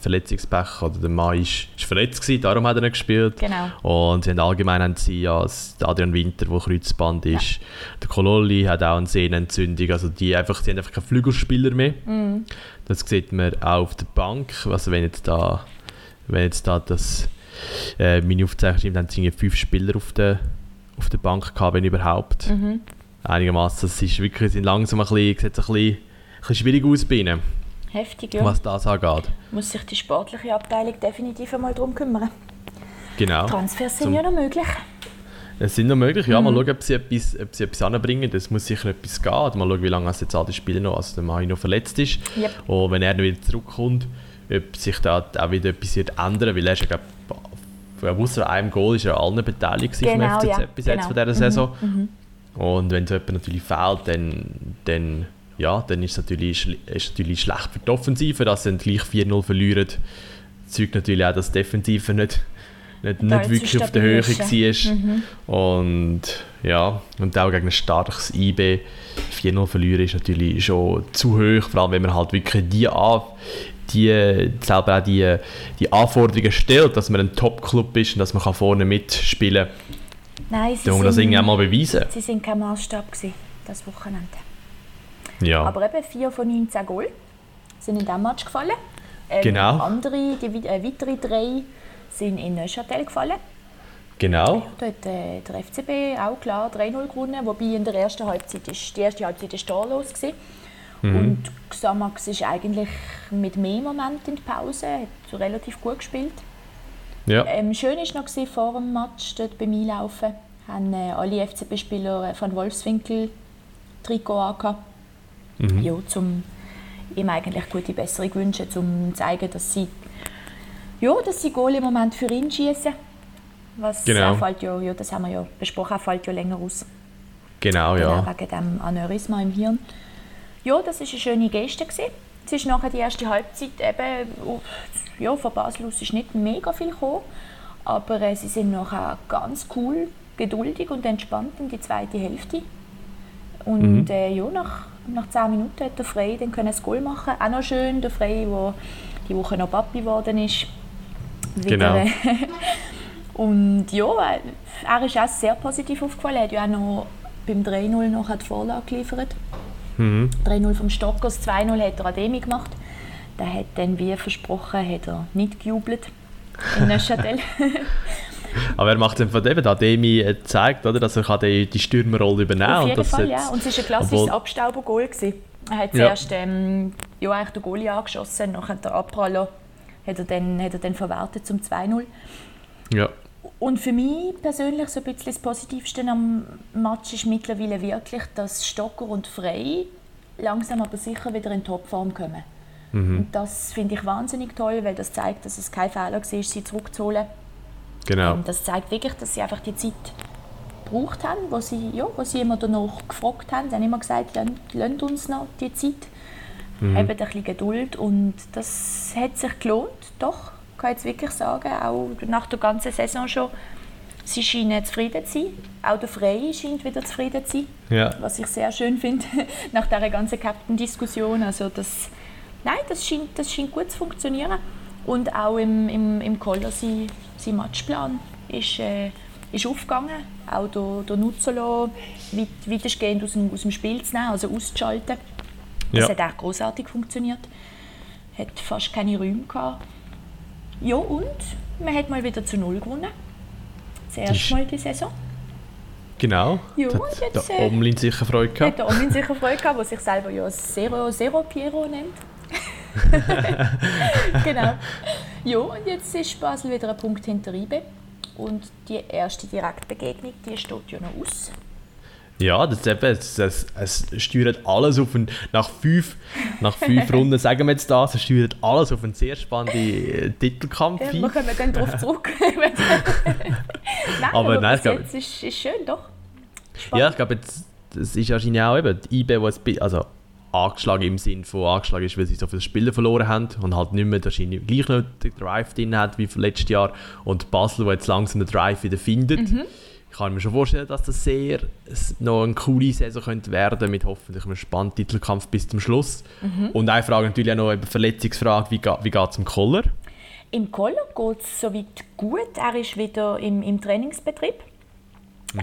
Verletzungspech. Oder der Mann ist, ist verletzt gewesen, darum hat er nicht gespielt. Genau. Und sie haben allgemein haben sie ja Adrian Winter, der Kreuzband ist. Ja. Der Kololli hat auch eine Sehnenentzündung. Also die, einfach, die haben einfach keinen Flügelspieler mehr. Mhm. Das sieht man auch auf der Bank. Also wenn jetzt da, wenn jetzt da das äh, meine Aufzeichnung haben sie fünf Spieler auf der, auf der Bank gehabt, wenn überhaupt. Mhm. Einigermaßen. Das ist wirklich, sind langsam ein bisschen, sieht ein bisschen bisschen schwierig aus bei ihnen. Heftig, ja. Was das angeht. Muss sich die sportliche Abteilung definitiv einmal darum kümmern. Genau. Transfers sind Zum ja noch möglich. Es sind noch möglich, ja. Mhm. Mal schauen, ob sie etwas, ob sie etwas anbringen. Es muss sicher etwas gehen. Mal schauen, wie lange jetzt alle Spieler noch, also der Mai noch verletzt ist. Yep. Und wenn er noch wieder zurückkommt, ob sich da auch wieder etwas wird ändern weil er ist ja, glaube außer einem Goal ist er allen beteiligt genau, vom FCZ ja. bis genau. jetzt von dieser Saison. Mhm. Mhm. Und wenn so jemand natürlich fehlt, dann, dann ja, dann ist es natürlich, ist natürlich schlecht für die Offensive, dass sie dann gleich 4-0 verlieren. Das zeugt natürlich auch, dass die Defensive nicht, nicht, nicht wirklich auf der Höhe war. Mhm. Und ja, und auch gegen ein starkes IB 4-0 verlieren ist natürlich schon zu hoch, vor allem wenn man halt wirklich die, die selber auch die, die Anforderungen stellt, dass man ein Top-Club ist und dass man vorne mitspielen kann. Nein, sie man das irgendwann mal beweisen. Sie sind kein Maßstab gewesen, das Wochenende. Ja. Aber eben 4 von 19 Goal sind in diesem Match gefallen. Ähm, genau. Andere, die äh, weitere drei sind in Neuchâtel gefallen. Genau. Da hat äh, der FCB auch klar 3-0 gewonnen, wobei in der ersten Halbzeit ist, die erste Halbzeit ist torlos war. Mhm. Und Xamax ist eigentlich mit mehr Moment in die Pause, hat relativ gut gespielt. Ja. Ähm, schön war noch vor dem Match dort beim Einlaufen, haben äh, alle FCB-Spieler von Wolfswinkel Trikot angehabt mhm. ja, zum ihm eigentlich gute Besserung wünschen, um zu zeigen, dass sie, ja, dass sie Goal im Moment für ihn schießen. Was genau. fällt ja, ja, das haben wir ja besprochen, fällt ja länger aus. Genau, ja. Genau, wegen dem Aneurysma im Hirn. Ja, das war eine schöne Geste. Gewesen. Es ist nachher die erste Halbzeit eben, ja, von Basel aus ist nicht mega viel gekommen, aber äh, sie sind nachher ganz cool, geduldig und entspannt in die zweite Hälfte. Und mhm. äh, ja, nach nach 10 Minuten hat der Frey dann können das Goal machen. Auch noch schön, der Frey, der die Woche noch Papi geworden ist. Genau. und ja, er ist auch sehr positiv aufgefallen. Er hat ja auch noch beim 3-0 noch die Vorlage geliefert. Mhm. 3-0 vom Stockers, 2-0 hat er Ademi gemacht. Der hat dann, wie versprochen, hat er nicht gejubelt in Neuchâtel. Aber er macht einfach eben, Ademi gezeigt, oder, dass er die, die Stürmerrolle übernehmen kann. Auf jeden Fall, ja. Und es war ein klassisches Abstauber-Goal. Er hat zuerst ja. ähm, ja, eigentlich den Goalie angeschossen, nachher der Abpraller hat er dann, hat er dann verwertet zum 2-0. Ja. Und für mich persönlich so ein bisschen das Positivste am Match ist mittlerweile wirklich, dass Stocker und Frey langsam aber sicher wieder in Topform kommen. Mhm. Und das finde ich wahnsinnig toll, weil das zeigt, dass es kein Fehler war, sie zurückzuholen. Genau. Ähm, das zeigt wirklich, dass sie einfach die Zeit gebraucht haben, wo sie, ja, wo sie immer danach gefragt haben. Sie haben immer gesagt, lasst uns noch die Zeit. Mhm. Eben ein bisschen Geduld und das hat sich gelohnt, doch, kann ich jetzt wirklich sagen, auch nach der ganzen Saison schon. Sie scheinen zufrieden zu sein. Auch der Frey scheint wieder zufrieden zu sein. Ja. Was ich sehr schön finde, nach dieser ganzen Captain-Diskussion. Also das, nein, das scheint, das scheint gut zu funktionieren. Und auch im, im, im Koller, sein, sein Matchplan ist, äh, ist aufgegangen. Auch der, der Nuzzolo weit, weitestgehend aus dem, aus dem Spiel zu nehmen, also auszuschalten. Das hat auch großartig funktioniert. Hat fast keine Räume gehabt. Ja, und man hat mal wieder zu Null gewonnen. Das erste Mal die Saison. Genau. Ja, hat jetzt, der äh, Omlin sicher Freude Hat gehabt. der Omlin sicher Freude gehabt, der sich selber ja Zero, Zero Piero nennt. genau. Ja, und jetzt ist Basel wieder ein Punkt hinter IBE. Und die erste Direktbegegnung, die steht ja noch aus. Ja, das, ist eben, es, es, es steuert alles auf einen, nach fünf, nach fünf Runden, sagen wir jetzt das, es steuert alles auf einen sehr spannenden äh, Titelkampf Ja, hin. wir kommen dann darauf zurück. nein, Aber nein, ich glaube- jetzt ist, ist schön, doch. Ja, Spannend. ich glaube, jetzt, das ist wahrscheinlich auch eben die IB, die ein also angeschlagen im Sinn von angeschlagen ist, weil sie so viele Spiele verloren haben und halt nicht mehr wahrscheinlich gleich noch den Drive drin hat wie letztes Jahr und Basel, wo jetzt langsam den Drive wieder findet. Mhm. Ich kann mir schon vorstellen, dass das sehr noch eine coole Saison könnte werden mit hoffentlich einem spannenden Titelkampf bis zum Schluss. Mhm. Und eine Frage natürlich auch noch über Verletzungsfrage, wie, wie geht es dem Koller? Im Koller geht es soweit gut. Er ist wieder im, im Trainingsbetrieb.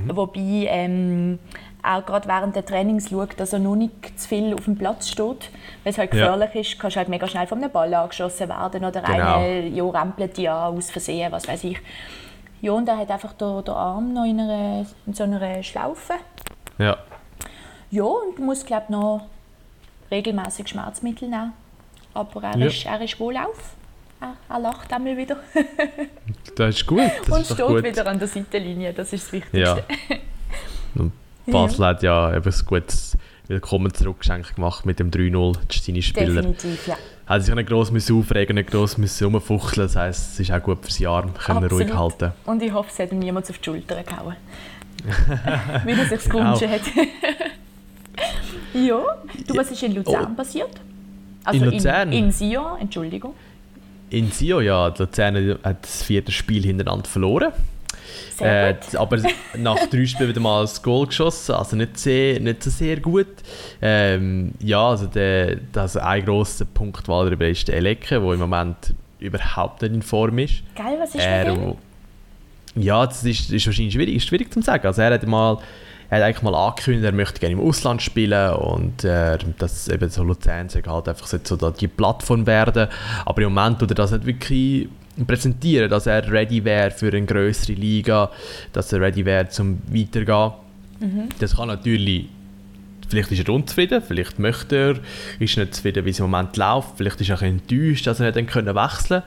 Mhm. Wobei ähm, er gerade während der Trainings schaut, dass er noch nicht zu viel auf dem Platz steht. Weil es halt Ja. gefährlich ist, kannst halt mega schnell von einem Ball angeschossen werden oder Genau. einer ja, rempelt dich an aus Versehen, was weiß ich. Ja, und er hat einfach den, den Arm noch in, einer, in so einer Schlaufe. Ja, Ja, und muss glaube noch regelmäßig Schmerzmittel nehmen. Aber er, Ja. ist, er ist wohlauf. Er, er lacht einmal wieder das ist gut. Das und ist steht gut. wieder an der Seitenlinie. Das ist das Wichtigste. Ja. Und Basel hat ja eben ein gutes Willkommen zurückgeschenk gemacht mit dem 3-0. Das ist seine Spieler. Definitiv, ja. Hat sich nicht gross müssen aufregen, nicht gross müssen rumfuchteln. Das heisst, es ist auch gut fürs Jahr. Können wir ruhig halten. Und ich hoffe, es hat ihm niemand auf die Schulter gehauen. Wie er sich Genau. gewünscht hat. ja, du, was ist in Luzern passiert? Also In Luzern? In, in Sion, Entschuldigung. In Sio, ja, die Luzern hat das vierte Spiel hintereinander verloren. Sehr Äh, aber nach drei Spielen wieder mal das Goal geschossen, also nicht, sehr, nicht so sehr gut. Ähm, ja, also der, das ein grosser Punkt war darüber ist der Eleke, der im Moment überhaupt nicht in Form ist. Geil, was ist Er, mit ihm? ja, das ist, ist wahrscheinlich schwierig, ist schwierig zu sagen. Also er hat mal er hat eigentlich mal angekündigt, er möchte gerne im Ausland spielen und äh, dass eben so Luzern halt einfach so da die Plattform werden. Aber im Moment tut er das nicht wirklich präsentieren, dass er ready wäre für eine größere Liga, dass er ready wäre zum weitergehen. Das kann natürlich Vielleicht ist er unzufrieden, vielleicht möchte er, ist nicht zufrieden, wie es im Moment läuft. Vielleicht ist er auch enttäuscht, dass er nicht dann können wechseln konnte,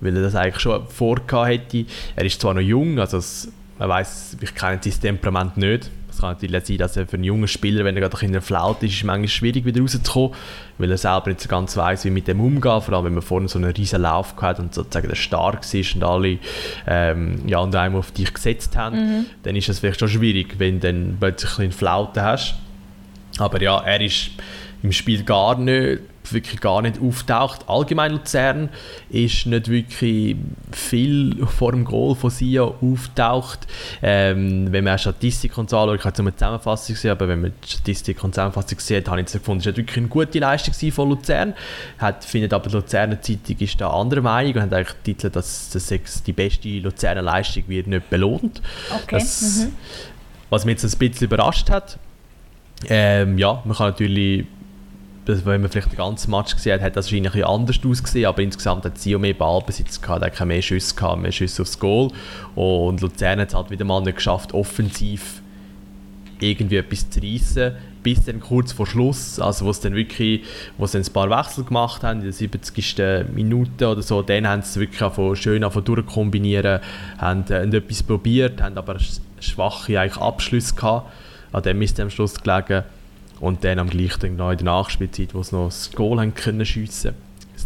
weil er das eigentlich schon vorgehabt hätte. Er ist zwar noch jung, also es, man weiß, ich kenne sein Temperament nicht. Es kann natürlich sein, dass er für einen jungen Spieler, wenn er gerade in der Flaut ist, ist es manchmal schwierig wieder rauszukommen, weil er selber nicht so ganz weiß, wie mit dem umgehen, vor allem wenn man vorne so einen riesen Lauf gehabt hat und sozusagen der stark ist und alle ähm, ja, und einem auf dich gesetzt haben, dann ist es vielleicht schon schwierig, wenn du dann plötzlich eine Flaute hast. Aber ja, er ist im Spiel gar nicht, wirklich gar nicht auftaucht. Allgemein Luzern ist nicht wirklich viel vor dem Goal von Sia auftaucht. Ähm, wenn man Statistik und so anschaut, ich habe jetzt nur eine Zusammenfassung gesehen, aber wenn man die Statistik und Zusammenfassung sieht, habe ich jetzt gefunden, es war wirklich eine gute Leistung von Luzern. Hat, findet aber die Luzerner Zeitung ist da anderer Meinung und hat eigentlich getitelt, dass das die beste Luzerner Leistung wird nicht belohnt. Okay. Das, mhm. Was mich jetzt ein bisschen überrascht hat, ähm, ja, man kann natürlich, das- wenn man vielleicht den ganzen Match gesehen hat, hat das wahrscheinlich ein anders ausgesehen, aber insgesamt hat Sio mehr Ballbesitz gehabt, hat mehr Schüsse gehabt, mehr Schüsse aufs Goal und Luzern hat es halt wieder mal nicht geschafft, offensiv irgendwie etwas zu reissen, bis dann kurz vor Schluss, also wo es dann wirklich, wo sie ein paar Wechsel gemacht haben, in der 70. Minute oder so, dann haben sie wirklich von schön angefangen durchkombinieren, haben, äh, haben etwas probiert, haben aber sch- schwache eigentlich Abschlüsse gehabt, an dem ist am Schluss gelegen und dann am gleichen Tag noch in der Nachspielzeit, wo sie noch das Goal haben können schiessen,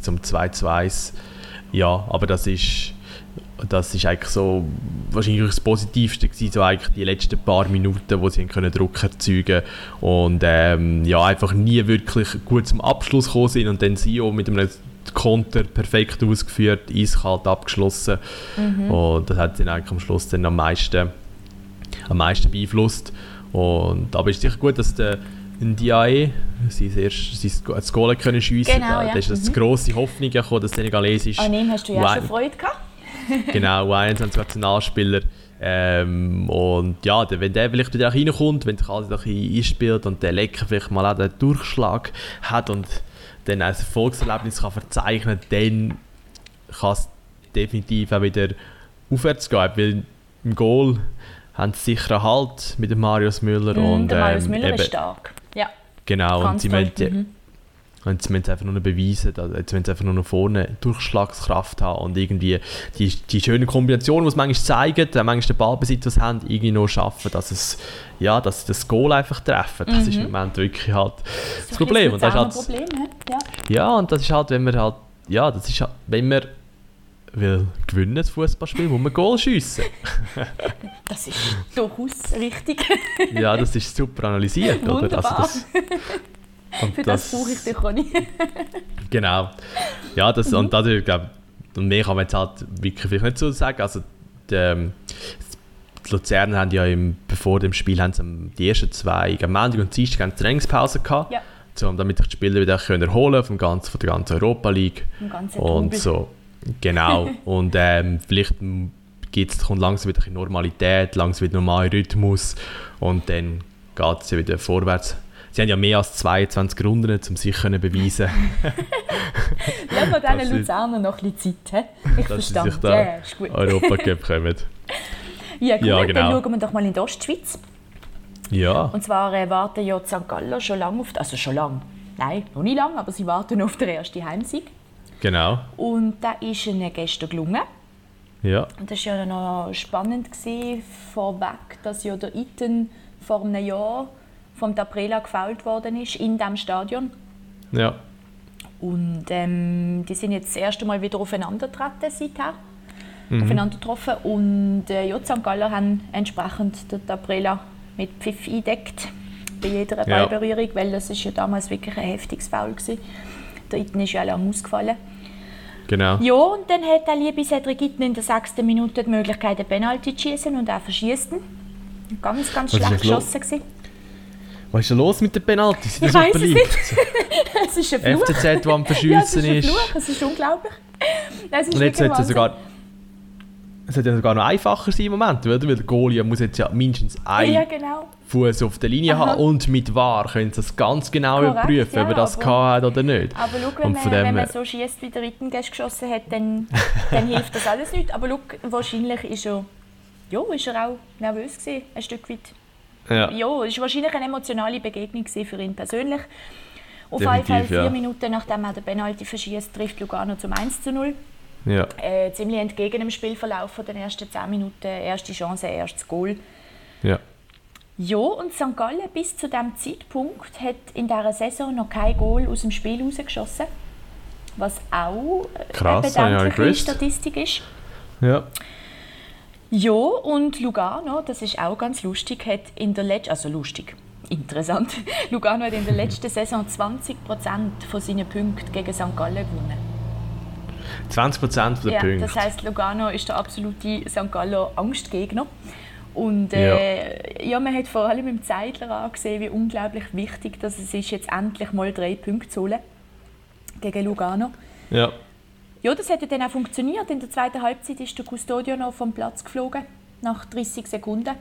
zum 2-2. Ja, aber das ist das ist eigentlich so wahrscheinlich das Positivste gewesen, so eigentlich die letzten paar Minuten, wo sie können Druck erzeugen und ähm, ja, einfach nie wirklich gut zum Abschluss gekommen sind und dann Sio mit einem Konter perfekt ausgeführt, eiskalt abgeschlossen. Und das hat dann eigentlich am Schluss dann am meisten, am meisten beeinflusst. Und, aber es ist sicher gut, dass der Ndiaye sein erstes sein das Goal können schiessen Genau, ja. da ist das Mhm. grosse Hoffnung gekommen, dass Senegalesisch An ihm hast du ja auch schon Freude gehabt. genau, U21 Nationalspieler. Ähm, und ja, wenn der vielleicht wieder auch reinkommt, wenn sich alles ein bisschen einspielt und der Lecker vielleicht mal auch den Durchschlag hat und dann ein Erfolgserlebnis kann verzeichnen dann kann es definitiv auch wieder aufwärts gehen. Weil im Goal haben sie sicher Halt mit dem Marius Müller. Mhm, und, der Marius ähm, Müller eben, ist stark. Genau, und sie toll. müssen, Mhm. und sie müssen einfach nur noch beweisen, dass, jetzt müssen sie einfach nur noch vorne Durchschlagskraft haben und irgendwie die, die schöne Kombination, die sie manchmal zeigen, äh, manchmal den Ballbesitz, sie haben, irgendwie noch schaffen, dass, es, ja, dass sie das Goal einfach treffen. Das ist im Moment wirklich halt das So ein Problem. Und das ist halt, Problem, ja. ja, und das ist halt, wenn man halt, ja, das ist halt, wenn man will gewinnen, das Fußballspiel, muss man Goal schiessen. Das ist durchaus richtig. ja, das ist super analysiert, oder? Wunderbar. das, und Für das, brauche ich dich auch nicht. Genau. Ja, das, Mhm. und dadurch, glaub, und mehr kann man jetzt halt wirklich vielleicht nicht so sagen. Also, die, ähm, die Luzerner haben ja im, bevor dem Spiel haben sie die ersten zwei, am Montag und Dienstag haben sie Trainingspause gehabt. Ja. So, damit sich die Spieler wieder können erholen vom ganzen, von der ganzen Europa League. Und so, genau. und ähm, vielleicht gibt's, kommt langsam wieder in Normalität, langsam wieder normaler Rhythmus und dann geht es ja wieder vorwärts. Sie haben ja mehr als 22 Runden, um sich können beweisen Lassen wir diesen ist- Luzerner noch ein bisschen Zeit. He? Ich dass verstehe. sich Ja, ja, ist gut. Europa kommen. Ja, gut, Ja, genau. dann schauen wir doch mal in die Ostschweiz. Ja, Und zwar äh, warten ja die St. Galler schon lange auf... Also schon lange. Nein, noch nicht lange, aber sie warten auf den ersten Heimsieg. Genau. Und da ist ihnen gestern gelungen. Ja, Und das war ja noch spannend gewesen, vorweg, dass ja der Iten vor einem Jahr vom Taprela gefault worden ist in diesem Stadion. ja, Und ähm, die sind jetzt das erste Mal wieder aufeinandergetreten seither. Aufeinander getroffen. Und äh, ja, St. Galler haben entsprechend den Taprela mit Pfiff eingedeckt bei jeder Ja. Ballberührung, weil das ist ja damals wirklich ein heftiges Foul war. Der Iten ist ja lange ausgefallen. genau. Ja, und dann hat der liebe Cedric Itten in der sechsten Minute die Möglichkeit, einen Penalty zu schießen und verschießt ihn. Ganz, ganz Was schlecht geschossen. gewesen. Was ist denn los mit den Penalties? Ich weiss es nicht. Es ist ein Fluch. FCZ, der am Ja, es Verschiessen ist ein. Fluch, es ist unglaublich. Es ist Und jetzt es Wahnsinn. sogar. Es sollte ja sogar noch einfacher sein im Moment, oder? Weil der Goalie muss jetzt ja mindestens einen Ja, genau. Fuß auf der Linie Aha. haben und mit VAR können sie das ganz genau Korrekt, überprüfen, ob ja, er das aber- gehabt hat oder nicht. Aber schau, wenn, man, wenn man so schießt, wie der Ritten gestern geschossen hat, dann, dann hilft das alles nicht. Aber schau, wahrscheinlich ist er, ja, ist er auch nervös gewesen, ein Stück weit. Ja, Ja, es war wahrscheinlich eine emotionale Begegnung für ihn persönlich. Auf jeden Fall vier ja. Minuten nachdem er den Penalty verschießt, trifft Lugano zum 1 zu 0. ja, Äh, ziemlich entgegen dem Spielverlauf von den ersten 10 Minuten. Erste Chance, erstes Goal. ja. Ja, und St. Gallen bis zu diesem Zeitpunkt hat in dieser Saison noch kein Goal aus dem Spiel rausgeschossen. Was auch äh, Krass, eine bedenkliche gewusst. Statistik ist. ja. Ja, und Lugano, das ist auch ganz lustig, hat in der letzten, also lustig, interessant, Lugano hat in der letzten Saison 20% von seinen Punkten gegen St. Gallen gewonnen. 20% der Ja, Punkte. das heisst, Lugano ist der absolute St. Galler Angstgegner. Und äh, ja. man hat vor allem im Zeitler angesehen, wie unglaublich wichtig dass es ist, jetzt endlich mal drei Punkte zu holen gegen Lugano. ja. Ja, das hat ja dann auch funktioniert. In der zweiten Halbzeit ist der Custodio noch vom Platz geflogen, nach 30 Sekunden.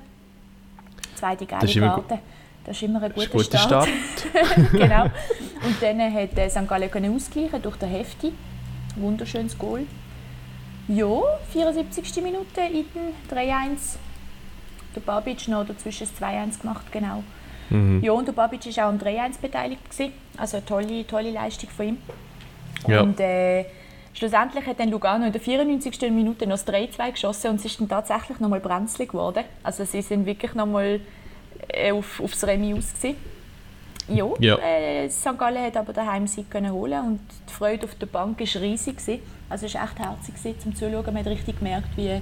Zweite geile Das Karte. Das ist immer ein guter, Guter Start. Start. genau. Und dann hat äh, St. Gallen können ausgleichen durch den Hefti. Wunderschönes Goal. Ja, 74. Minute, Iten 3-1. Der Babic noch dazwischen das 2-1 gemacht, genau. Mhm. Ja, und der Babic war auch am 3-1 beteiligt. Gewesen. Also eine tolle, tolle Leistung von ihm. Ja. Und äh, schlussendlich hat dann Lugano in der 94. Minute noch das 3-2 geschossen und es ist dann tatsächlich nochmal brenzlig geworden. Also sie sind wirklich nochmal äh, auf, aufs Remis aus. Gewesen. Ja, Ja. Äh, St. Gallen hat aber den Heimsieg können holen und die Freude auf der Bank war riesig. Gewesen. Also es war echt herzig gewesen, zum Zuschauen. Man hat richtig gemerkt, wie,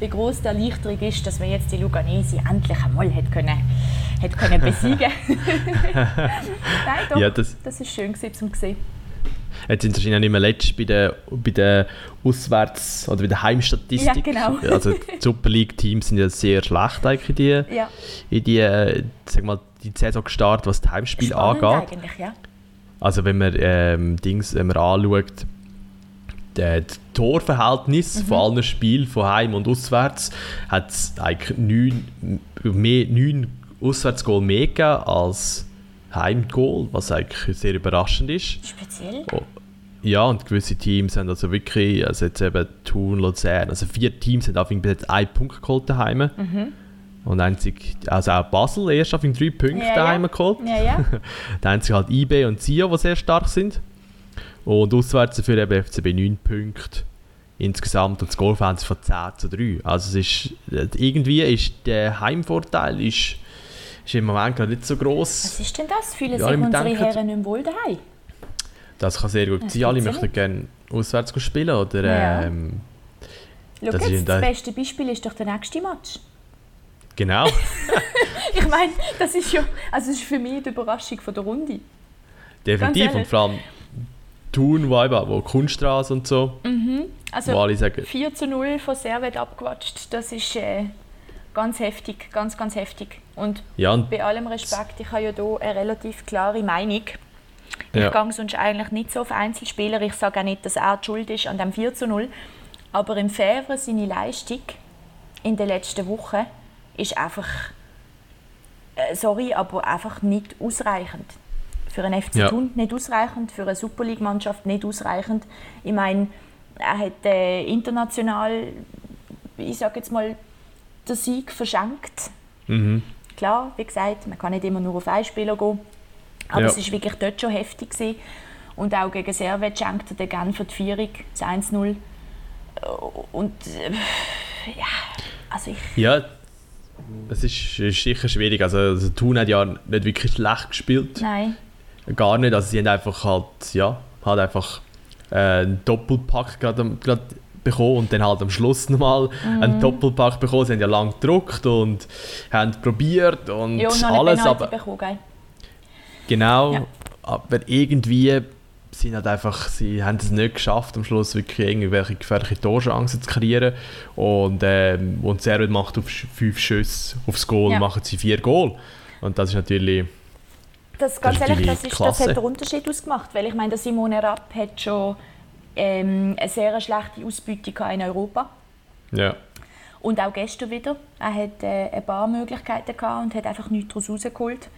wie groß die Erleichterung ist, dass man jetzt die Luganesi endlich einmal hat können, hat können besiegen Nein, doch, Ja, das- das ist schön gewesen, zum sehen. Jetzt sind sie wahrscheinlich auch nicht mehr letzt bei den, bei den Auswärts- oder bei der Heimstatistik. Ja, genau. Also die Super League-Teams sind ja sehr schlecht eigentlich in die, Ja, in die, äh, sag mal, die Saison gestartet, was das Heimspiel spannend angeht. eigentlich, ja. Also wenn man, ähm, Dings, wenn man anschaut, die Torverhältnis von allen Spielen von Heim und Auswärts hat es eigentlich neun, mehr, neun Auswärtsgoal mehr gegeben als Heimgoal, was eigentlich sehr überraschend ist. Speziell. Oh, Ja, und gewisse Teams haben also wirklich, also jetzt eben Thun, Luzern, also vier Teams haben auf jeden Fall jetzt einen Punkt geholt daheim. Und einzig, also auch Basel erst auf den drei Punkten Ja, ja. daheim geholt. Ja, ja. Dann haben sie halt IB und Sia, die sehr stark sind. Und auswärts dafür eben FCB 9 Punkte insgesamt und das Goalfans von 10 zu 3. Also es ist, irgendwie ist der Heimvorteil ist, ist im Moment gerade nicht so groß. Was ist denn das? Fühlen Ja, sich ich unsere denke- Herren nicht wohl daheim? Das kann sehr gut Das sein. Alle ja möchten gerne auswärts spielen oder Ja. ähm, Schau Das jetzt, das- beste Beispiel ist doch der nächste Match. Genau. Ich meine, das ist ja, also das ist für mich die Überraschung von der Runde. Definitiv. Und vor allem Thun, wo, eben, wo Kunststraße und so, Also wo alle sagen, 4 zu 0 von Servet abgewatscht, das ist äh, ganz heftig, ganz, ganz heftig. Und ja, und, bei allem Respekt, ich habe ja hier eine relativ klare Meinung. Ich Ja. gehe sonst eigentlich nicht so auf Einzelspieler. Ich sage auch nicht, dass er die schuld ist an dem 4 zu 0. Aber im Fevre seine Leistung in den letzten Wochen ist einfach, äh, sorry, aber einfach nicht ausreichend. Für einen FC Ja. Thun nicht ausreichend, für eine Super League-Mannschaft nicht ausreichend. Ich meine, er hat äh, international, ich sage jetzt mal, den Sieg verschenkt. mhm, Klar, wie gesagt, man kann nicht immer nur auf einen Spieler gehen. Aber Ja. es war wirklich dort schon heftig. Gewesen. Und auch gegen Servet schenkte der Genfer die Führung, das 1-0. Und äh, ja, also ich... ja, es ist, ist sicher schwierig. Also, also Thun hat ja nicht wirklich schlecht gespielt. Nein, Gar nicht. Also sie haben einfach halt, ja, halt einfach äh, einen Doppelpack gerade gerade bekommen und dann halt am Schluss nochmal Mhm. einen Doppelpack bekommen. Sie haben ja lange gedruckt und haben probiert und ja, und alles, aber bekommen, genau, Ja. aber irgendwie sind halt einfach, sie haben es nicht geschafft, am Schluss wirklich irgendwelche gefährliche Torchancen zu kreieren und, ähm, und Servet macht auf fünf Schüsse aufs Goal, Ja. machen sie vier Goal und das ist natürlich Das, ganz Das ehrlich, das, ist, das hat den Unterschied ausgemacht. Weil ich meine, der Simone Rapp hat schon ähm, eine sehr schlechte Ausbeute gehabt in Europa. ja, Und auch gestern wieder. Er hat äh, ein paar Möglichkeiten gehabt und hat einfach nichts daraus rausgeholt.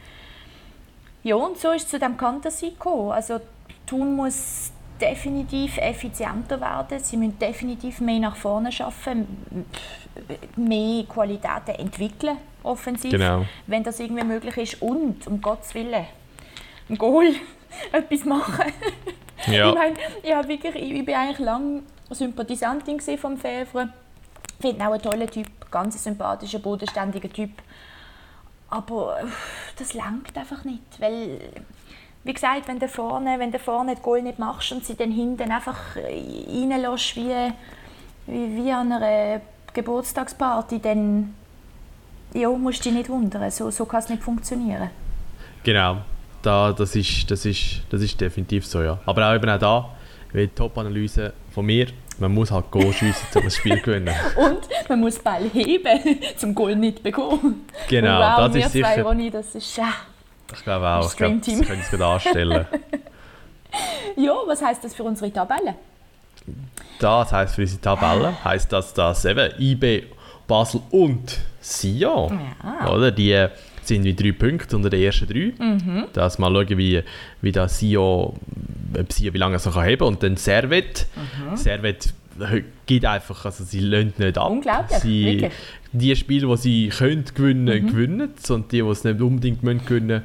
Ja, und so ist es zu diesem Kantersieg gekommen. Also Thun muss definitiv effizienter werden. Sie müssen definitiv mehr nach vorne schaffen, mehr Qualitäten entwickeln, offensiv, Genau. wenn das irgendwie möglich ist. Und, um Gottes Willen, ein Goal, etwas machen. ja. Ich meine, ich, wirklich, ich, bin eigentlich lange Sympathisantin vom Fevre. Ich finde ihn auch einen tollen Typ, ganz sympathischer, bodenständiger Typ. Aber äh, das langt einfach nicht, weil wie gesagt, wenn du vorne, wenn du vorne das Goal nicht machst und sie dann hinten einfach reinlässt wie, wie, wie an einer Geburtstagsparty, dann ja, musst du dich nicht wundern. So, so kann es nicht funktionieren. Genau, da, das, ist, das, ist, das ist definitiv so, ja. Aber auch eben auch da, wie die Top-Analyse von mir, man muss halt Goal schiessen, um das Spiel zu gewinnen. Und man muss Ball heben, zum Goal nicht bekommen. Genau, wow, das ist zwei, sicher, Ronny, das ist... Äh. Ich glaube auch, das ich glaube, das können Sie gerade anstellen. Ja, was heisst das für unsere Tabelle? Das heisst für unsere Tabelle, heisst das, dass eben IB, Basel und Sion, Ja. oder, die sind wie drei Punkte unter den ersten drei. Mhm. Dass mal schauen, wie, wie das Sion, wie lange es noch kann heben Und dann Servet. Mhm. Servet gibt einfach, also sie lönt nicht ab. Unglaublich, sie, wirklich. Die Spiele, die sie können gewinnen, Mhm. gewinnen Und die, die es nicht unbedingt müssen gewinnen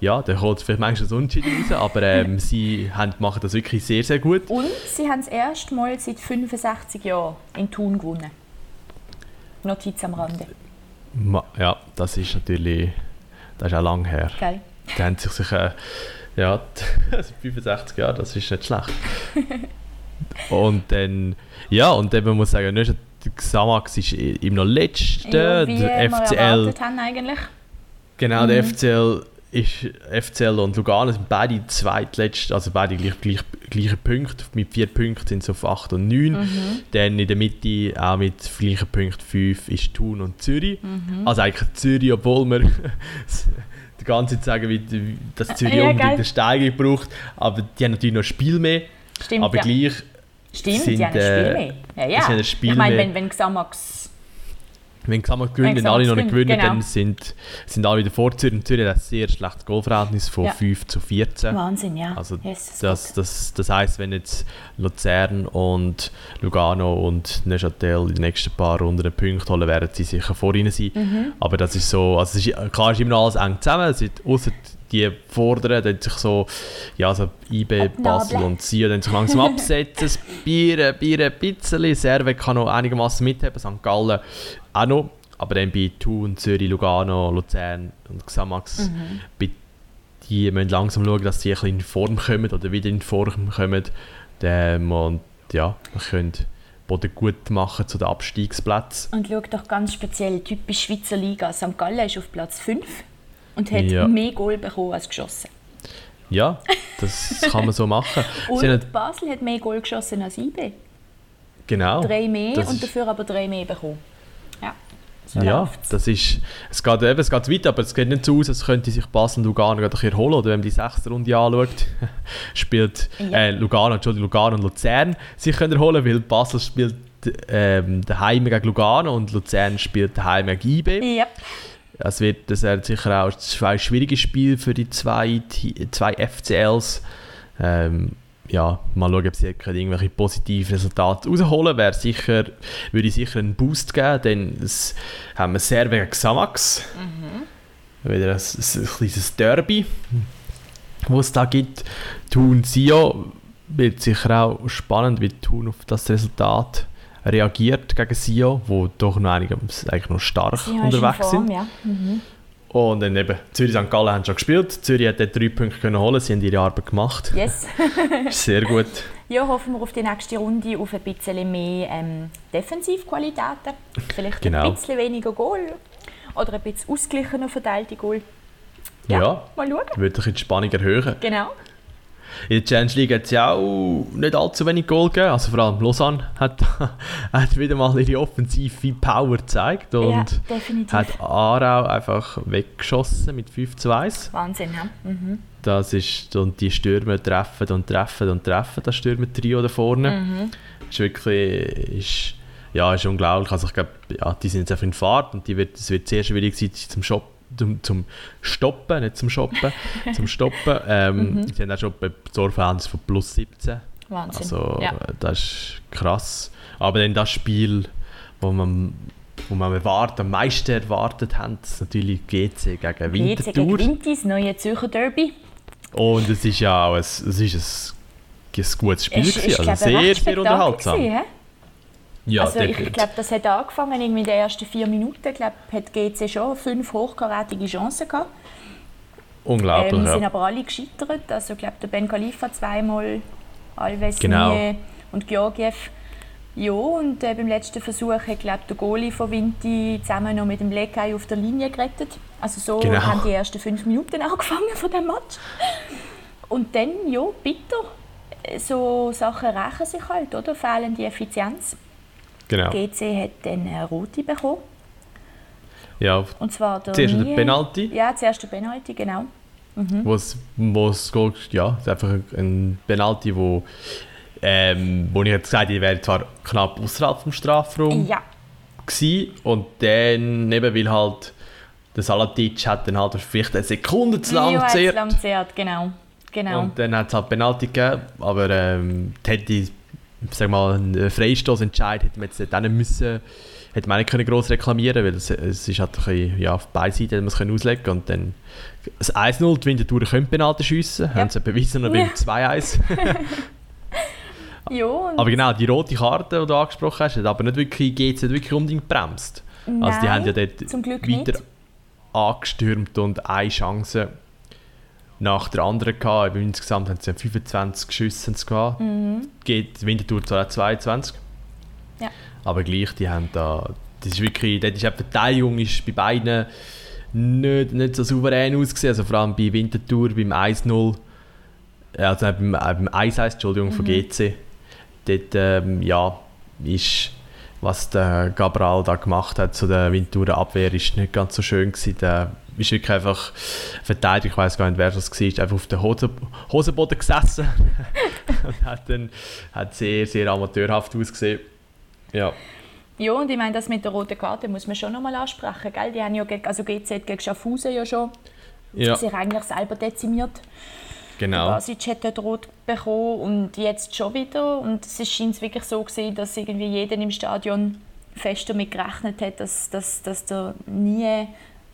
ja, dann kommt es vielleicht manchmal so unentschieden raus. Aber ähm, sie haben, machen das wirklich sehr, sehr gut. Und sie haben das erste Mal seit 65 Jahren in Thun gewonnen. Notiz am Rande. Ja, das ist natürlich, das ist auch lang her. Gell? Da haben sich sicher, ja, also 65 Jahre, das ist nicht schlecht. Und dann, ja, und eben man muss sagen, nicht, der Xamax ist im noch letzten, Ja, der wir FCL, haben eigentlich. genau, Mhm. der FCL ist, FCL und Lugano sind beide zweitletzt, also beide gleich, gleich, gleiche Punkte, mit vier Punkten sind sie auf 8 und 9. Mhm. Dann in der Mitte auch mit gleichen Punkten 5 ist Thun und Zürich. Mhm. Also eigentlich Zürich, obwohl wir die ganze Zeit sagen, wie, dass Zürich Ja, unbedingt eine Steigerung braucht. Aber die haben natürlich noch ein Spiel mehr. Stimmt, aber ja. gleich Stimmt, sind, die haben ein äh, Spiel mehr. Ja, sie ja. haben ein Spiel ich meine, mehr. wenn, wenn Xamax wenn Gesamtmarkt gewinnt, wenn alle noch nicht gewinnen, genau. dann sind, sind alle wieder vor Zürich. Zürich hat ein sehr schlechtes Goalverhältnis von ja. 5 zu 14. Wahnsinn, ja. Also yes, das, das, das heisst, wenn jetzt Luzern und Lugano und Neuchâtel in den nächsten paar Runden Punkte holen, werden sie sicher vor ihnen sein. Mhm. Aber das ist so, also ist, klar ist immer noch alles eng zusammen, außer die Vorderen, dann sich so, ja, so IB, Basel und Sion dann sich langsam absetzen, das Bier, Bier ein bisschen, Serve kann noch einigermaßen mithaben, St. Gallen auch noch, aber dann bei Thun, Zürich, Lugano, Luzern und Xamax, mhm. bei die müssen langsam schauen, dass sie ein bisschen in Form kommen oder wieder in Form kommen ähm, und ja, wir können Boden gut machen zu den Abstiegsplätzen. Und schau doch ganz speziell, typisch Schweizer Liga, St. Gallen ist auf Platz 5 und hat ja. mehr Goal bekommen als geschossen. Ja, das kann man so machen. und hat, Basel hat mehr Goal geschossen als IB. Genau. Drei mehr und dafür aber drei mehr bekommen. Ja, so ja das ist, es geht, eben, es geht weiter, aber es geht nicht so aus, als könnte sich Basel und Lugano gerade erholen. Oder wenn man die sechste Runde anschaut, spielt ja. äh, Lugano, Entschuldigung, Lugano und Luzern sich können erholen, weil Basel spielt ähm, daheim gegen Lugano und Luzern spielt daheim gegen IB. Ja. Das wird, das wird sicher auch zwei schwierige Spiele für die zwei, zwei FCLs. Ähm, ja, mal schauen, ob sie irgendwelche positiven Resultate rausholen. Wäre sicher, würde ich sicher einen Boost geben, denn es haben wir sehr wegen Xamax. Mhm. Wieder ein, ein, ein kleines Derby, was es da gibt. Thun Sio wird sicher auch spannend, wie Thun auf das Resultat reagiert gegen Sio, wo doch noch einige, eigentlich noch stark Sion unterwegs Form, sind. Ja. Mhm. Und dann eben, Zürich St. Gallen haben schon gespielt. Zürich hat dort drei Punkte können holen, sie haben ihre Arbeit gemacht. Yes. Sehr gut. Ja, hoffen wir auf die nächste Runde auf ein bisschen mehr ähm, Defensivqualitäten. Vielleicht genau. ein bisschen weniger Goal oder ein bisschen ausgeglichener verteilte Goal. Ja, ja, mal schauen. Würde ich die Spannung erhöhen. Genau. In der Challenge League hat es ja auch nicht allzu wenig Goal gegeben. Also vor allem Lausanne hat, hat wieder mal ihre offensive Power gezeigt und ja, hat Aarau einfach weggeschossen mit 5 zu 1. Wahnsinn, ja. Mhm. Das ist, und die Stürmer treffen und treffen und treffen, das Stürmer-Trio da vorne. Mhm. Ist wirklich, ist, ja, ist unglaublich. Also ich glaube, ja, die sind jetzt einfach in Fahrt und die wird, es wird sehr schwierig sein zum Shop zum, zum Stoppen, nicht zum Shoppen, zum Stoppen. Ähm, mhm. Sie haben auch schon bei Torverhältnis von plus 17. Wahnsinn. Also ja. das ist krass. Aber dann das Spiel, wo man wo man erwartet, am meisten erwartet haben, ist natürlich GC gegen Winterthur. GC gegen Wintis, neue Zürcher Derby. Und es ist ja auch ein, es ist ein, ein gutes Spiel, es, gewesen, also sehr, sehr unterhaltsam. Gewesen, ja, also ich, glaube, das hat angefangen in den ersten vier Minuten. Ich glaube, hat GC schon fünf hochkarätige Chancen gehabt. Unglaublich, ähm, ja. sind aber alle gescheitert. Also ich glaube, der Ben Khalifa zweimal, Alves genau. und Georgiev. Ja, und äh, beim letzten Versuch hat glaube der Goalie von Vinti zusammen noch mit dem Lekai auf der Linie gerettet. Also so genau. haben die ersten fünf Minuten angefangen von dem Match. Und dann, ja, bitter. So Sachen rächen sich halt, oder? Fehlende Effizienz. Genau. GC hat dann eine rote bekommen. Ja, und zwar der zuerst der Penalty. Ja, zuerst der Penalty, genau. Mhm. Wo's, wo's, ja, es ist einfach ein Penalty, wo, ähm, wo ich jetzt gesagt habe, ich wäre zwar knapp außerhalb vom Strafraum ja. gewesen, und dann, eben weil halt der Salatic hat dann halt vielleicht eine Sekunde zu lang gezehrt. Ja, zu lang genau. genau. Und dann hat es halt Penalty gegeben, aber ähm, die sag mal, einen Freistoßentscheid hätte man jetzt nicht müssen, hätte man nicht gross reklamieren weil es, es ist halt ein bisschen, ja, auf beiden Seiten hätte man es können auslegen und dann das 1-0, die Winterthur können Penalty schiessen, ja. haben sie bewiesen noch beim ja. 2-1. ja, aber genau, die rote Karte, die du angesprochen hast, hat aber nicht wirklich, GC wirklich unbedingt bremst. Nein, also die haben ja dort weiter nicht. angestürmt und eine Chance nach der anderen gehabt. Insgesamt haben sie 25 Schüsse gehabt. Mhm. Geht Winterthur zwar 22. Ja. Aber gleich, die haben da. Das ist wirklich. Dort ist die Verteidigung ist bei beiden nicht, nicht so souverän ausgesehen. Also vor allem bei Winterthur beim 1-0. Also beim, beim 1-1, Entschuldigung, mhm. von GC. Dort, ähm, ja, ist was der Gabriel da gemacht hat zu der Winterthur Abwehr ist nicht ganz so schön gewesen. Der ist wirklich einfach verteidigt, ich weiß gar nicht, wer das war, einfach auf dem Hose, Hosenboden gesessen und hat dann hat sehr, sehr amateurhaft ausgesehen. Ja. Ja, und ich meine, das mit der roten Karte muss man schon nochmal ansprechen. Gell? Die haben ja gegen, also GZ gegen Schaffhausen ja schon Ja, sich eigentlich selber dezimiert. genau. Basic hat dort rot bekommen und jetzt schon wieder. Und es scheint wirklich so gewesen, dass irgendwie jeder im Stadion fest damit gerechnet hat, dass, dass, dass der nie,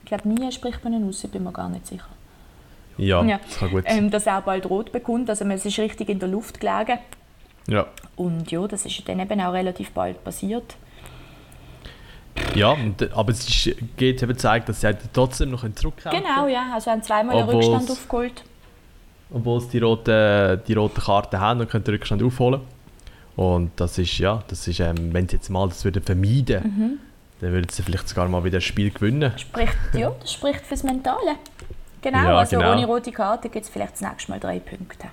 ich glaube nie spricht man ihn aus, ich bin mir gar nicht sicher. Ja, Ja. das kann gut sein. Ähm, dass er bald rot bekommt, also es ist richtig in der Luft gelegen. Ja. Und ja, das ist dann eben auch relativ bald passiert. ja, aber es ist, geht eben zeigt, dass sie halt trotzdem noch zurückkämpfen Genau, ja, also haben zweimal einen Rückstand aufgeholt. obwohl sie die roten, die roten Karten haben und können den Rückstand aufholen. Und das ist, ja, das ist, ähm, wenn sie jetzt mal das würden vermeiden Mhm. Dann würden sie vielleicht sogar mal wieder ein Spiel gewinnen. Spricht, ja, das spricht fürs Mentale. Genau, Ja, also genau. ohne rote Karte gibt es vielleicht das nächste Mal drei Punkte.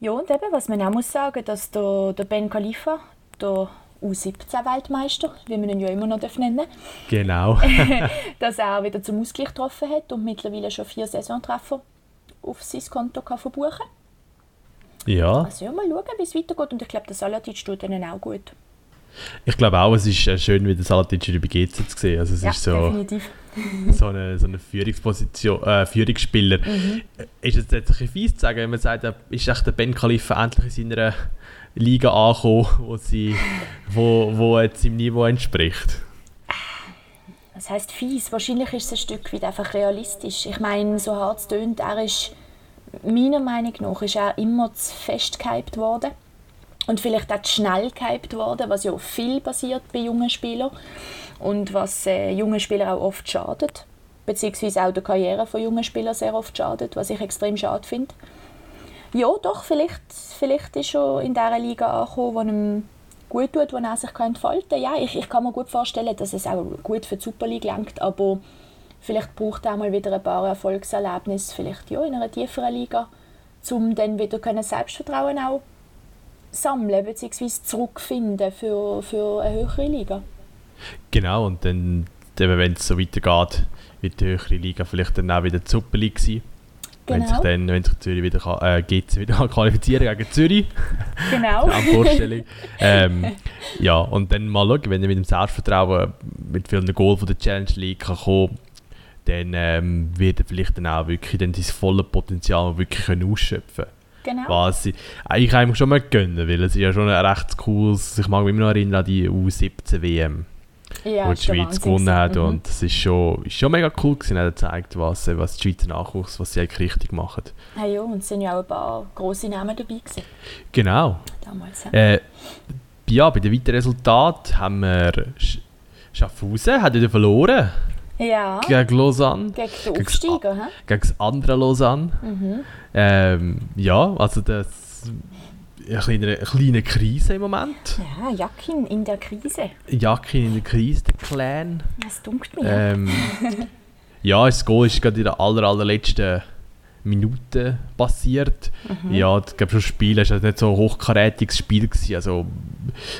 Ja, und eben, was man auch muss sagen, dass der, der Ben Khalifa, der U17-Weltmeister, wie man ihn ja immer noch nennen darf, Genau. dass er wieder zum Ausgleich getroffen hat und mittlerweile schon vier Saisontreffer auf sein Konto kann verbuchen ja, Also ja, mal schauen, wie es weitergeht. Und ich glaube, der Salatic tut ihnen auch gut. Ich glaube auch, es ist äh, schön, wie der Salatic bei GZ zu sehen. Also es ja, ist so, definitiv. so eine, so eine Führungsposition, äh, Führungsspieler. Mhm. Ist es jetzt ein fies zu sagen, wenn man sagt, äh, ist echt der Ben Khalifa endlich in seiner Liga angekommen, wo, sie, wo, wo jetzt seinem Niveau entspricht? Das heißt fies. Wahrscheinlich ist es ein Stück weit einfach realistisch. Ich meine, so hart es tönt, er ist meiner Meinung nach ist er immer zu fest gehypt worden. Und vielleicht auch zu schnell gehypt worden, was ja viel passiert bei jungen Spielern. Und was äh, jungen Spielern auch oft schadet. Beziehungsweise auch der Karriere von jungen Spielern sehr oft schadet, was ich extrem schade finde. Ja, doch, vielleicht, vielleicht ist er in dieser Liga angekommen, die ihm gut tut, wo er sich entfalten kann. Ja, ich, ich kann mir gut vorstellen, dass es auch gut für die Super League langt, aber vielleicht braucht er auch mal wieder ein paar Erfolgserlebnisse, vielleicht ja, in einer tieferen Liga, um dann wieder Selbstvertrauen auch sammeln bzw. zurückfinden für, für eine höhere Liga. Genau, und dann, wenn es so weitergeht, wird die höhere Liga vielleicht dann auch wieder die Super League sein. Wenn sich Genau. dann, wenn sich Zürich wieder, kann, äh, GC wieder kann qualifizieren gegen Zürich, Genau. Vorstellung. ähm, ja, und dann mal schauen, wenn er mit dem Selbstvertrauen mit vielen Goal von der Challenge League kann kommen dann ähm, wird er vielleicht dann auch wirklich dann sein volles Potenzial wirklich können ausschöpfen genau. Was ich eigentlich einem schon mal gönnen, weil es ist ja schon ein recht cooles, ich mag mich immer noch erinnern an die U17 WM ja, wo die Schweiz gewonnen hat. Mhm. Und das ist schon, ist schon mega cool gewesen. Er hat gezeigt, was, äh, was die Schweizer Nachwuchs, was sie eigentlich richtig machen. Ah, ja, und es sind ja auch ein paar grosse Namen dabei gewesen, Genau. damals. Ja. Äh, ja, bei den weiteren Resultaten haben wir Sch Schaffhausen hat wieder verloren ja, gegen Lausanne, gegen den gegen- Aufsteiger. hä? gegen das andere Lausanne. Mhm. Ähm, ja, also das eine kleine, eine kleine Krise im Moment. Ja, Jakin in der Krise. Jacke in der Krise, der Clan. Das dunkelt mir. Ähm, ja, das Goal ist gerade in der aller, allerletzten Minute passiert. Ja, ich glaube, schon das Spiel war nicht so ein hochkarätiges Spiel. Gewesen. Also,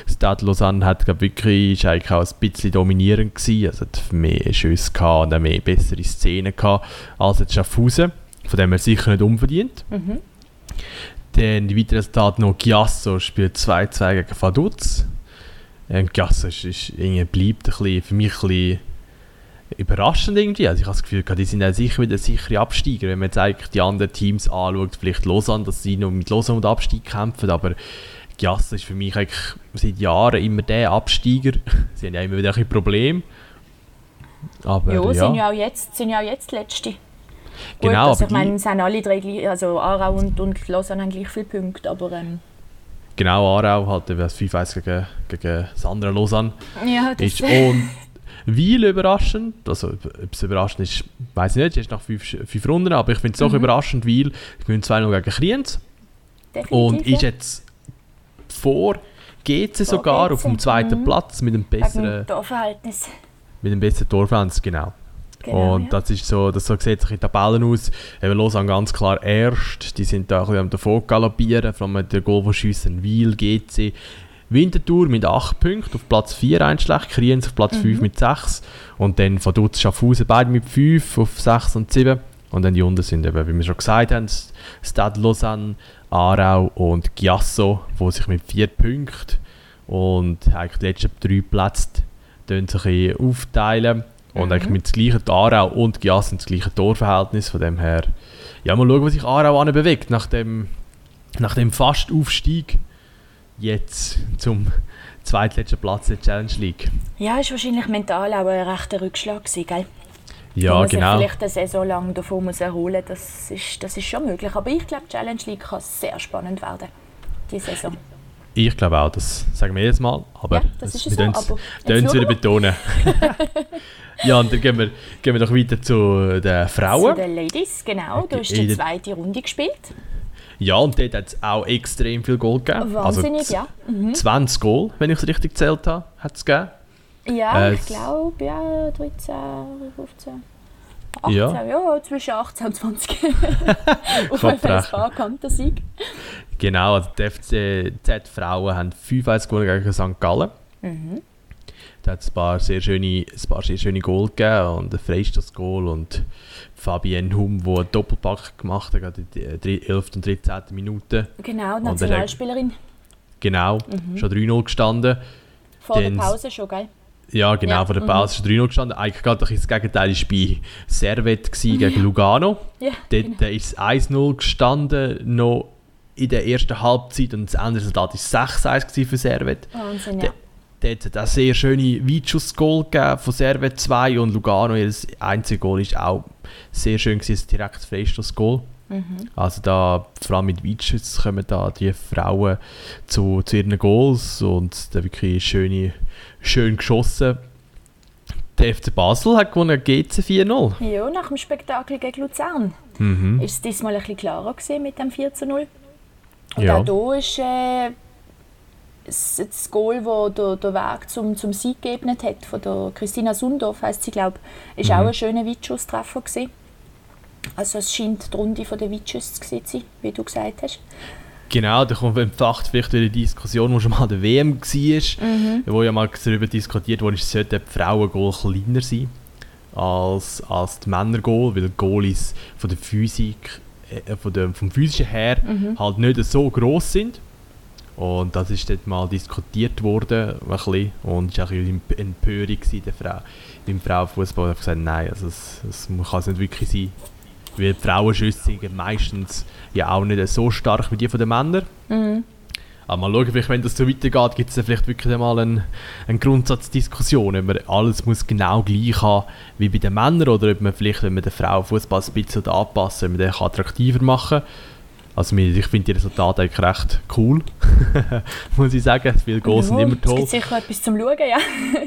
Stade Lausanne hat glaub, wirklich ist eigentlich auch ein bisschen dominierend gewesen. Also, hat mehr Schüsse gehabt und mehr bessere Szenen gehabt als jetzt Schaffhausen. Von dem her sicher nicht unverdient. Mhm. Dann die weiteren Resultate noch Giasso spielt 2-2 gegen Vaduz. Ähm, Giasso ist, ist irgendwie bleibt ein bisschen, für mich ein bisschen überraschend irgendwie. Also ich habe das Gefühl, die sind ja sicher wieder sichere Absteiger. Wenn man jetzt eigentlich die anderen Teams anschaut, vielleicht Lausanne, dass sie noch mit Lausanne den Abstieg kämpfen, aber Giasso ist für mich eigentlich seit Jahren immer der Absteiger. sie haben ja immer wieder ein Probleme. Aber ja, ja, sind ja auch jetzt, sind ja auch jetzt die Letzte. Gut, Genau, also aber ich meine, es haben alle drei gleich, also Aarau und, und Lausanne haben gleich viele Punkte, aber ähm, genau Aarau halt eben das 5-1 gegen, gegen das andere Lausanne. ja, das ist und Weil überraschend, also ob es überraschend ist, weiß ich nicht, es ist nach fünf, fünf Runden, aber ich finde es doch Mhm. überraschend, weil ich bin 2-0 gegen Kriens und ist jetzt vor GC sogar auf dem zweiten mhm. Platz mit einem besseren, Torverhältnis. mit einem besseren Torfans, genau. Genau, und das ist so, das so sieht sich in den Tabellen aus. Eben Lausanne ganz klar erst, die sind da ein bisschen am davon galoppieren, vor allem mit der Goal von Schiessen, Wiel, GC. Winterthur mit 8 Punkten auf Platz 4 ein schlecht, Kriens auf Platz 5 mit 6 und dann von dort Schaffhausen beide mit 5 auf 6 und 7 und dann die unten sind eben, wie wir schon gesagt haben, Stade Lausanne, Aarau und Giasso, wo sich mit 4 Punkten und eigentlich die letzten drei Plätze sich ein aufteilen. Und eigentlich mit dem gleichen Aarau und Gias sind das gleiche Torverhältnis. Von dem her, ja, mal schauen, was sich Aarau bewegt nach dem, nach dem Fastaufstieg jetzt zum zweitletzten Platz der Challenge League. Ja, ist wahrscheinlich mental auch ein rechter Rückschlag gewesen, gell? Ja, man genau. sich vielleicht eine Saison lang davon muss erholen das ist, das ist schon möglich. Aber ich glaube, die Challenge League kann sehr spannend werden, die Saison. Ich glaube auch, das sagen wir jedes Mal. Aber Ja, das ist wir so, schauen wieder wir. betonen. ja, und dann gehen wir, gehen wir doch weiter zu den Zu Frauen. den Ladies, genau. Da Okay, ist die zweite Runde gespielt. Ja, und dort hat es auch extrem viel Goal gegeben. Wahnsinnig, also, ja. Mhm. 20 Goal, wenn ich es richtig gezählt habe, hat es gegeben. Ja, Äh, ich glaube, ja, 13, 15, 18, Ja. ja, zwischen 18 und 20. Auf Kann jeden Fall ein brechen. paar Kantersieg. Genau, also die FCZ-Frauen haben 5-1 gewonnen gegen St. Gallen. Mhm. Da hat es ein paar sehr schöne, ein paar sehr schöne Goal gegeben und ein Freistoß-Goal und Fabienne Hum, die einen Doppelpack gemacht hat, gerade in der 11. und 13. Minute. Genau, die der- Nationalspielerin. Genau, schon 3-0 gestanden. Vor Dann- der Pause schon, gell? Ja, genau, Ja, von der mhm. Pause ist 3-0 gestanden. Eigentlich gerade das Gegenteil war bei Servet gewesen gegen Lugano. Ja, Dort genau. äh, ist es 1-0 gestanden, noch in der ersten Halbzeit und das andere Resultat war 6-1 gewesen für Servet. Wahnsinn, Der- ja. Dort hat es sehr schöne Weitschuss-Goal gegeben von Servet 2 und Lugano, ihr einziges Goal ist auch sehr schön gewesen, ein direktes Freistoß-Goal. Mhm. Also da, vor allem mit Weitschüssen kommen da die Frauen zu, zu ihren Goals und da wirklich schöne, schön geschossen. Der FC Basel hat gewonnen GC 4-0. Ja, nach dem Spektakel gegen Luzern Mhm. ist es diesmal ein bisschen klarer gewesen mit dem 4 zu 0. Und Ja. auch hier ist äh, das, Goal, das der, der Weg zum, zum Sieg geebnet hat, von der Christina Sundorf, heisst sie, glaube ist Mhm. auch ein schöner Weitschusstreffer gewesen. Also es scheint die Runde der Weitschüsse zu sein, wie du gesagt hast. Genau, da kommt entfacht vielleicht wieder die Diskussion, die schon mal an der WM war, Mhm. wo ja mal darüber diskutiert wurde, sollten die Frauen-Goal kleiner sein als, als die Männer-Goal, weil Goalies von der Physik, äh, von der, vom physischen her Mhm. halt nicht so groß sind. Und das ist dort mal diskutiert worden, ein bisschen, und es war auch eine Empörung der Frau, im Frauenfußball. Ich habe gesagt, nein, also es, es kann es nicht wirklich sein. Weil die Frauenschüsse sind meistens ja auch nicht so stark wie die von den Männern. Mhm. Aber mal schauen, vielleicht, wenn das so weitergeht, gibt es dann vielleicht wirklich einmal eine, eine Grundsatzdiskussion, ob man alles muss genau gleich haben wie bei den Männern oder ob man vielleicht, wenn man den Frauenfußball ein bisschen anpassen ob man den attraktiver machen kann. Also ich finde die Resultate eigentlich recht cool, muss ich sagen. Viele Goals sind immer Es toll. gibt sicher etwas zum Schauen, ja.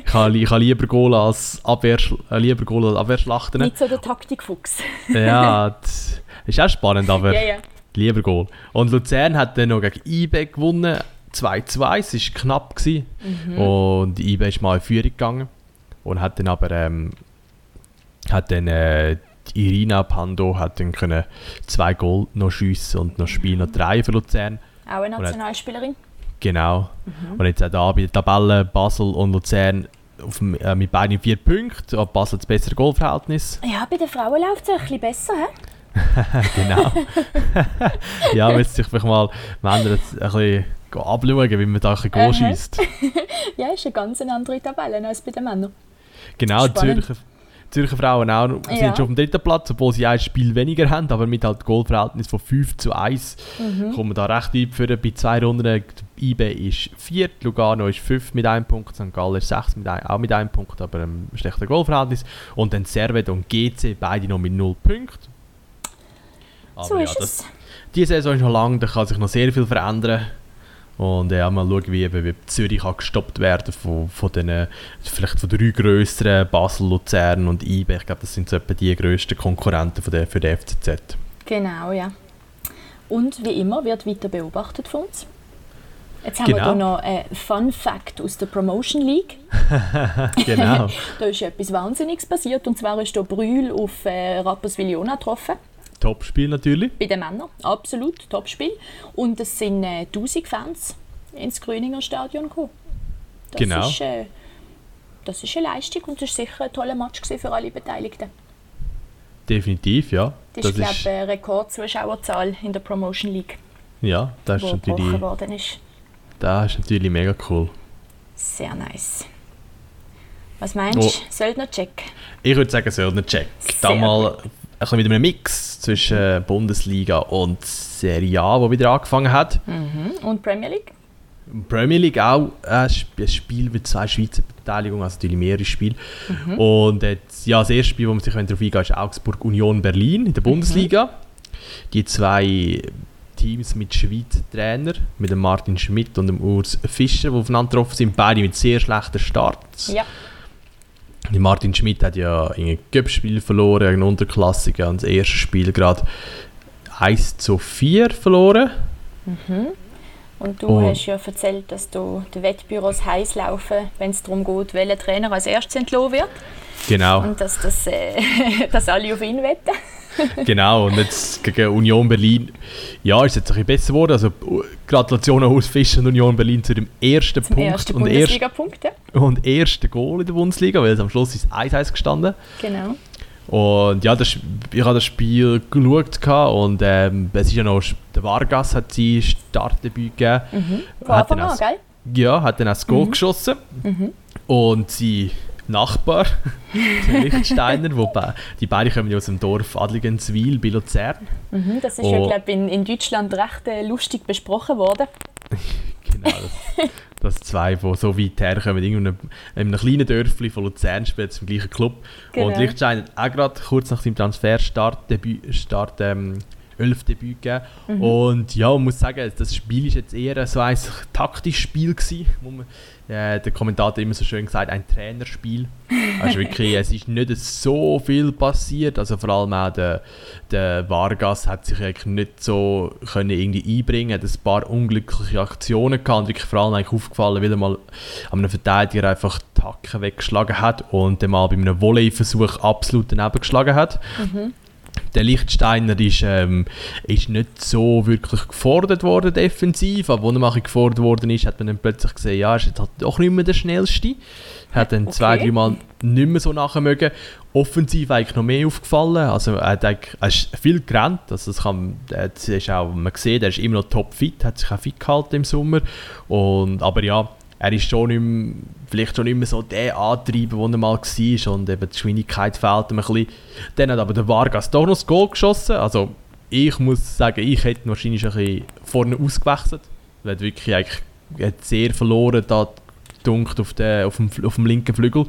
Ich habe, ich habe lieber Goal als, Abwehr, äh, lieber Goal als Abwehrschlachten. Nicht so der Taktikfuchs. ja, das ist auch spannend, aber... ja, ja. Lieber Goal. Und Luzern hat dann noch gegen IB gewonnen. 2-2, es war knapp. Gewesen. Und IB ist mal in Führung gegangen. Und hat dann aber ähm, hat dann, äh, Irina Pando hat dann können zwei Goal noch schiessen und noch Spiel noch drei für Luzern. Auch eine Nationalspielerin. Genau. Und jetzt auch da bei der Tabelle Basel und Luzern auf, äh, mit beiden vier Punkten. Aber Basel das bessere Goalverhältnis. Ja, bei den Frauen läuft es ein bisschen besser. He? genau. ja, wenn sich vielleicht mal Männer jetzt ein bisschen abschauen, wie man da ein bisschen Goal schießt. Ja, ist eine ganz andere Tabelle als bei den Männern. Genau, Spannend. Zürcher, Zürcher Frauen auch, sind Ja. schon auf dem dritten Platz, obwohl sie ein Spiel weniger haben, aber mit halt Goalverhältnis von 5 zu 1 Mhm. kommen da recht weit für bei zwei Runden. IB ist 4, Lugano ist 5 mit einem Punkt, St. Gallen ist 6 mit ein, auch mit einem Punkt, aber ein schlechter Goalverhältnis. Und dann Servet und GC, beide noch mit 0 Punkten. so Aber ist ja, das, es. die Saison ist noch lang, da kann sich noch sehr viel verändern. Und ja, mal schauen, wie, wie Zürich kann gestoppt werden von, von den, vielleicht von drei grösseren, Basel, Luzern und IB. Ich glaube, das sind so etwa die grössten Konkurrenten von der, für den FCZ. Genau, ja. Und wie immer wird weiter beobachtet von uns. Jetzt haben Genau. wir hier noch einen Fun Fact aus der Promotion League. genau. Da ist etwas Wahnsinniges passiert. Und zwar ist hier Brühl auf äh, Rapperswil-Jona getroffen. Topspiel natürlich. Bei den Männern. Absolut, Topspiel. Und es sind äh, 1000 Fans ins Gröninger Stadion gekommen. Das Genau. Ist, äh, das ist eine Leistung und das war sicher ein toller Match für alle Beteiligten. Definitiv, ja. Das, ist, glaube ich, eine Rekordzuschauerzahl in der Promotion League, ja, das ist, natürlich, worden ist. das ist natürlich mega cool. Sehr nice. Was meinst du? Oh. Söldner-Check? Ich würde sagen Söldner-Check. Da mal ein bisschen mit einem Mix zwischen Bundesliga und Serie A, die wieder angefangen hat. Mhm. Und Premier League? Premier League auch ein Spiel mit zwei Schweizer Beteiligungen, also natürlich mehrere Spiele. Mhm. Und jetzt, ja, das erste Spiel, wo man sich darauf eingeht, ist Augsburg Union Berlin in der mhm. Bundesliga. Mhm. Die zwei Teams mit Schweizer Trainer, mit dem Martin Schmidt und dem Urs Fischer, die aufeinander getroffen sind, beide mit sehr schlechten Starts. Ja. Martin Schmidt hat ja ein Cup-Spiel verloren, ein Unterklassiker, und das erste Spiel gerade 1 zu 4 verloren. Mhm. Und du oh. hast ja erzählt, dass du die Wettbüros heiß laufen, wenn es darum geht, welcher Trainer als erstes entlohnt wird. Genau. Und dass, das, äh, dass alle auf ihn wetten. genau, und jetzt gegen Union Berlin, ja, ist jetzt ein bisschen besser geworden. Also Gratulation an Urs Fischer und Union Berlin zu dem ersten Zum Punkt. Ersten und Bundesliga-Punkt, ja. Und ersten Goal in der Bundesliga, weil es am Schluss ist 1-1 gestanden. Genau. Und ja, das, ich habe das Spiel geschaut und ähm, es ist ja noch, der Vargas hat sein Startdebüt gegeben. Mhm. Von Anfang an, gell? Ja, hat dann auch das Goal mhm. geschossen. Mhm. Und sein Nachbar, der Lichtsteiner, wo die beiden kommen ja aus dem Dorf Adligenswil bei Luzern. Mhm, das ist und, ja, glaube in, in Deutschland recht äh, lustig besprochen worden. genau, das, dass zwei, die so weit herkommen, in einem, in einem kleinen Dörfli von Luzern spielen, im gleichen Club. Genau. Und Lichtstein hat auch gerade kurz nach seinem Transfer Start, Start ähm, 11 Debüt gegeben. Mhm. Und ja, man muss sagen, das Spiel war jetzt eher so ein taktisches Spiel gewesen, wo man äh, der Kommentator hat immer so schön gesagt, ein Trainerspiel. Also wirklich, es ist nicht so viel passiert. Also vor allem auch der, der Vargas hat sich eigentlich nicht so können irgendwie einbringen. Er hat ein paar unglückliche Aktionen gehabt und wirklich vor allem eigentlich aufgefallen, weil er mal an einem Verteidiger einfach die Hacken weggeschlagen hat und dann mal bei einem Volley-Versuch absolut daneben geschlagen hat. Mhm der Lichtsteiner ist, ähm, ist nicht so wirklich gefordert worden defensiv, aber als er mal gefordert worden ist, hat man dann plötzlich gesehen, ja, er ist halt doch nicht mehr der Schnellste. Hat dann okay. zwei, drei Mal nicht mehr so nachher mögen. Offensiv eigentlich noch mehr aufgefallen. Also er, hat er ist viel gerannt. Also das kann, das ist auch, man sieht, er ist immer noch topfit, hat sich auch fit gehalten im Sommer. Und, aber ja, er ist schon nicht mehr, vielleicht schon nicht so der Antreiber, der er mal war. Und eben die Geschwindigkeit fehlt ihm ein bisschen. Dann hat aber der Vargas doch noch das Goal geschossen, also ich muss sagen, ich hätte wahrscheinlich ein bisschen vorne ausgewechselt, Er hat wirklich eigentlich hat sehr verloren da auf, auf, dem, auf dem linken Flügel,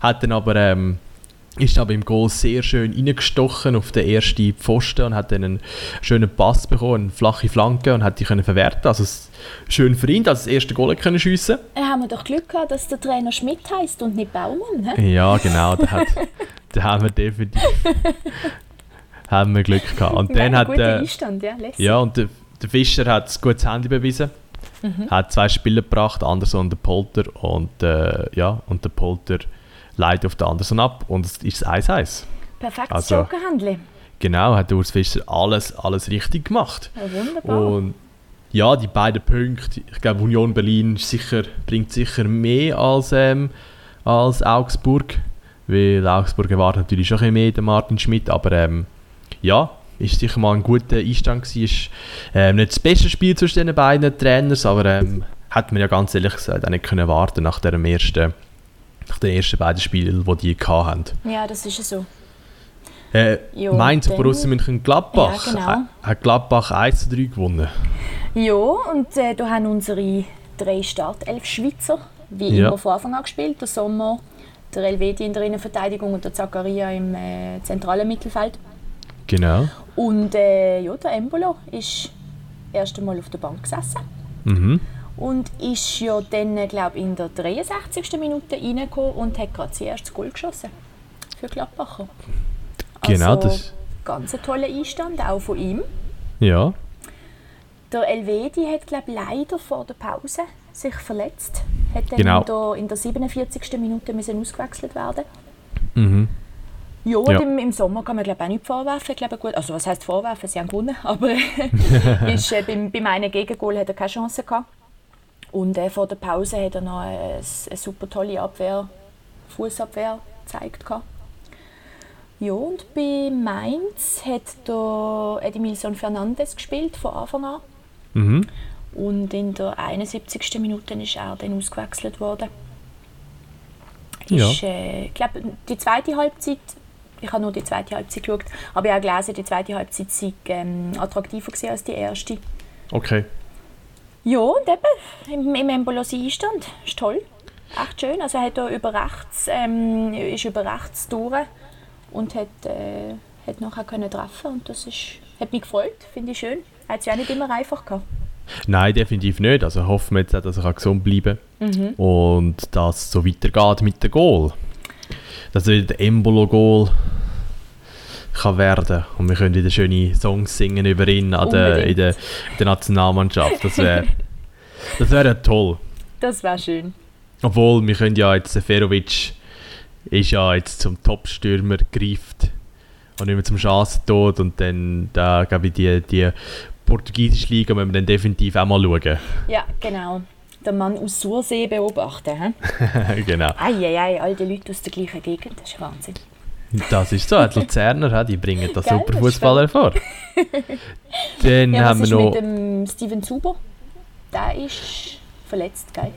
hat dann aber ähm, ist aber im Goal sehr schön reingestochen auf den ersten Pfosten und hat dann einen schönen Pass bekommen, eine flache Flanke und hat die können verwerten. Also schön für ihn, dass das erste Goal können schiessen. Äh, haben wir doch Glück gehabt, dass der Trainer Schmidt heißt und nicht Baumann. He? Ja, genau, da, hat, da haben wir definitiv haben wir Glück gehabt. Und dann hat der, Einstand, ja, ja, und der, der Fischer hat ein gutes Handy bewiesen. Mhm. Hat zwei Spieler gebracht, Anderson und der Polter und äh, ja, und der Polter leitet auf den Anderson ab und es ist 1-1. Perfektes also, Jokerhandel. Genau, hat Urs Fischer alles, alles richtig gemacht. Ja, wunderbar. Und ja, die beiden Punkte, ich glaube Union Berlin sicher, bringt sicher mehr als, ähm, als Augsburg, weil Augsburg erwartet natürlich schon ein mehr den Martin Schmidt, aber ähm, ja, ist sicher mal ein guter Einstand gewesen. Ist ähm, nicht das beste Spiel zwischen den beiden Trainern, aber ähm, hat man ja ganz ehrlich gesagt auch nicht können warten nach dem ersten nach den ersten beiden Spielen, die die hatten. Ja, das ist so. Äh, jo, Mainz und Borussia Mönchengladbach ja, genau. hat Gladbach 1 zu 3 gewonnen. Ja, und äh, da haben unsere drei Startelf Schweizer wie ja. immer von Anfang an gespielt. Der Sommer, der Elvedi in der Innenverteidigung und der Zakaria im äh, zentralen Mittelfeld. Genau. Und äh, ja, der Embolo ist erst einmal auf der Bank gesessen. Mhm und ist ja dann, glaube in der 63. Minute reingekommen und hat gerade sein erstes Goal geschossen für Gladbacher. Genau, also, das... ganz ein toller Einstand, auch von ihm. Ja. Der Elvedi hat, glaube leider vor der Pause sich verletzt. Hat dann genau. in der 47. Minute müssen ausgewechselt werden. Mhm. Ja, ja. Im, im, Sommer kann man glaube auch nicht vorwerfen. glaube, gut, also was heißt vorwerfen? Sie haben gewonnen, aber ist, äh, beim, beim einen Gegengol hat er keine Chance gehabt. Und äh, vor der Pause hat er noch eine, eine super tolle Abwehr, Fußabwehr gezeigt. Ja, und bei Mainz hat der Edmilson Fernandes gespielt von Anfang an. Mhm. Und in der 71. Minute ist er dann ausgewechselt worden. Ja. Ist, äh, ich glaube, die zweite Halbzeit, ich habe nur die zweite Halbzeit geschaut, aber ich habe gelesen, die zweite Halbzeit sei ähm, attraktiver als die erste. Okay. Ja, und eben im, Embolosie-Einstand. Ist toll. Echt schön. Also er hat da über rechts, ähm, ist über rechts durch und hat, äh, hat nachher können treffen und das ist, hat mich gefreut. Finde ich schön. Hat es ja nicht immer einfach gehabt. Nein, definitiv nicht. Also hoffen wir jetzt auch, dass er gesund bleiben kann mhm. und dass es so weitergeht mit dem Goal. Dass er der Embolo-Goal kann werden und wir können wieder schöne Songs singen über ihn an der, in, der, in der Nationalmannschaft. Das wäre das wär toll. Das wäre schön. Obwohl, wir können ja jetzt, Seferovic ist ja jetzt zum Top-Stürmer gereift und nicht mehr zum Chancentod und dann, da glaube ich, die, die portugiesische Liga müssen wir dann definitiv auch mal schauen. Ja, genau. Den Mann aus Sursee beobachten. genau. Eieiei, all die Leute aus der gleichen Gegend, das ist Wahnsinn. Das ist so, die Luzerner, die bringen da super Fußballer vor. Dann ja, haben wir noch. mit dem Steven Zuber? Der ist verletzt, gell?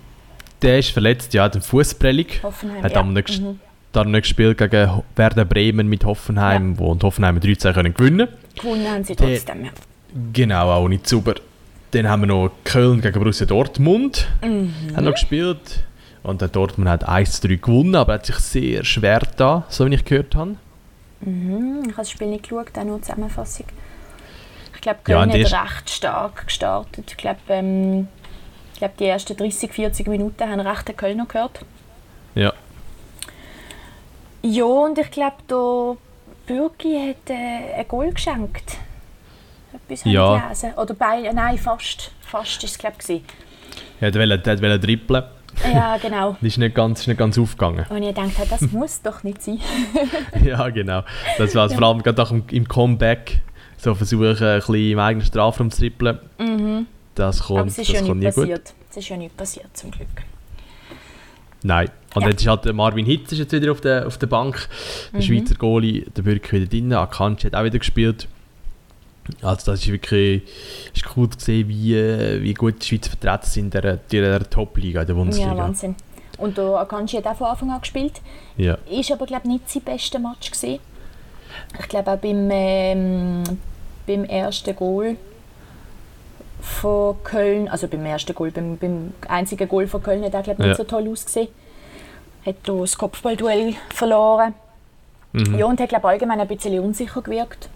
Der ist verletzt, ja, den Fußprellung. Hoffenheim, hat ja. am mhm. dann gespielt gegen Werder Bremen mit Hoffenheim, ja. wo und Hoffenheim 13 können gewinnen. Gewonnen haben sie trotzdem, ja. Genau, auch nicht super. Dann haben wir noch Köln gegen Borussia Dortmund mhm. haben noch gespielt. Und der Dortmund hat 1-3 gewonnen, aber hat sich sehr schwer da, so wie ich gehört habe. Mhm, ich habe das Spiel nicht geschaut, auch nur Zusammenfassung. Ich glaube, Köln ja, hat recht stark gestartet. Ich glaube, ähm, glaub, die ersten 30, 40 Minuten haben recht den Kölner gehört. Ja. Ja, und ich glaube, der Bürki hat äh, ein Goal geschenkt. Etwas ja. gelesen. Oder bei, nein, fast. Fast war es, glaube ich. Er wollte trippeln. Ja, genau. das ist nicht ganz, ist nicht ganz aufgegangen. Und ich dachte, das muss doch nicht sein. ja, genau. Das war ja. vor allem gerade auch im Comeback so versuchen, ein bisschen im eigenen Strafraum zu trippeln. Mhm. Das kommt, Aber es ist das ja nicht passiert. Gut. Es ist ja nicht passiert, zum Glück. Nein. Und ja. jetzt ist halt Marvin Hitz ist jetzt wieder auf der, auf der Bank. Der mhm. Schweizer Goalie, der Bürger wieder drin. Akanji hat auch wieder gespielt. Also das ist wirklich ist cool zu sehen, wie, wie gut die Schweizer vertreten sind in der, der Top-Liga, der Bundesliga. Ja, Wahnsinn. Und der Akanji hat auch von Anfang an gespielt. Ja. Ist aber, glaube nicht sein bester Match gewesen. Ich glaube auch beim, ähm, beim ersten Goal von Köln, also beim ersten Goal, beim, beim einzigen Goal von Köln hat er, glaube nicht ja. so toll ausgesehen. Hat das Kopfballduell verloren. Mhm. Ja, und hat, glaube allgemein ein bisschen unsicher gewirkt.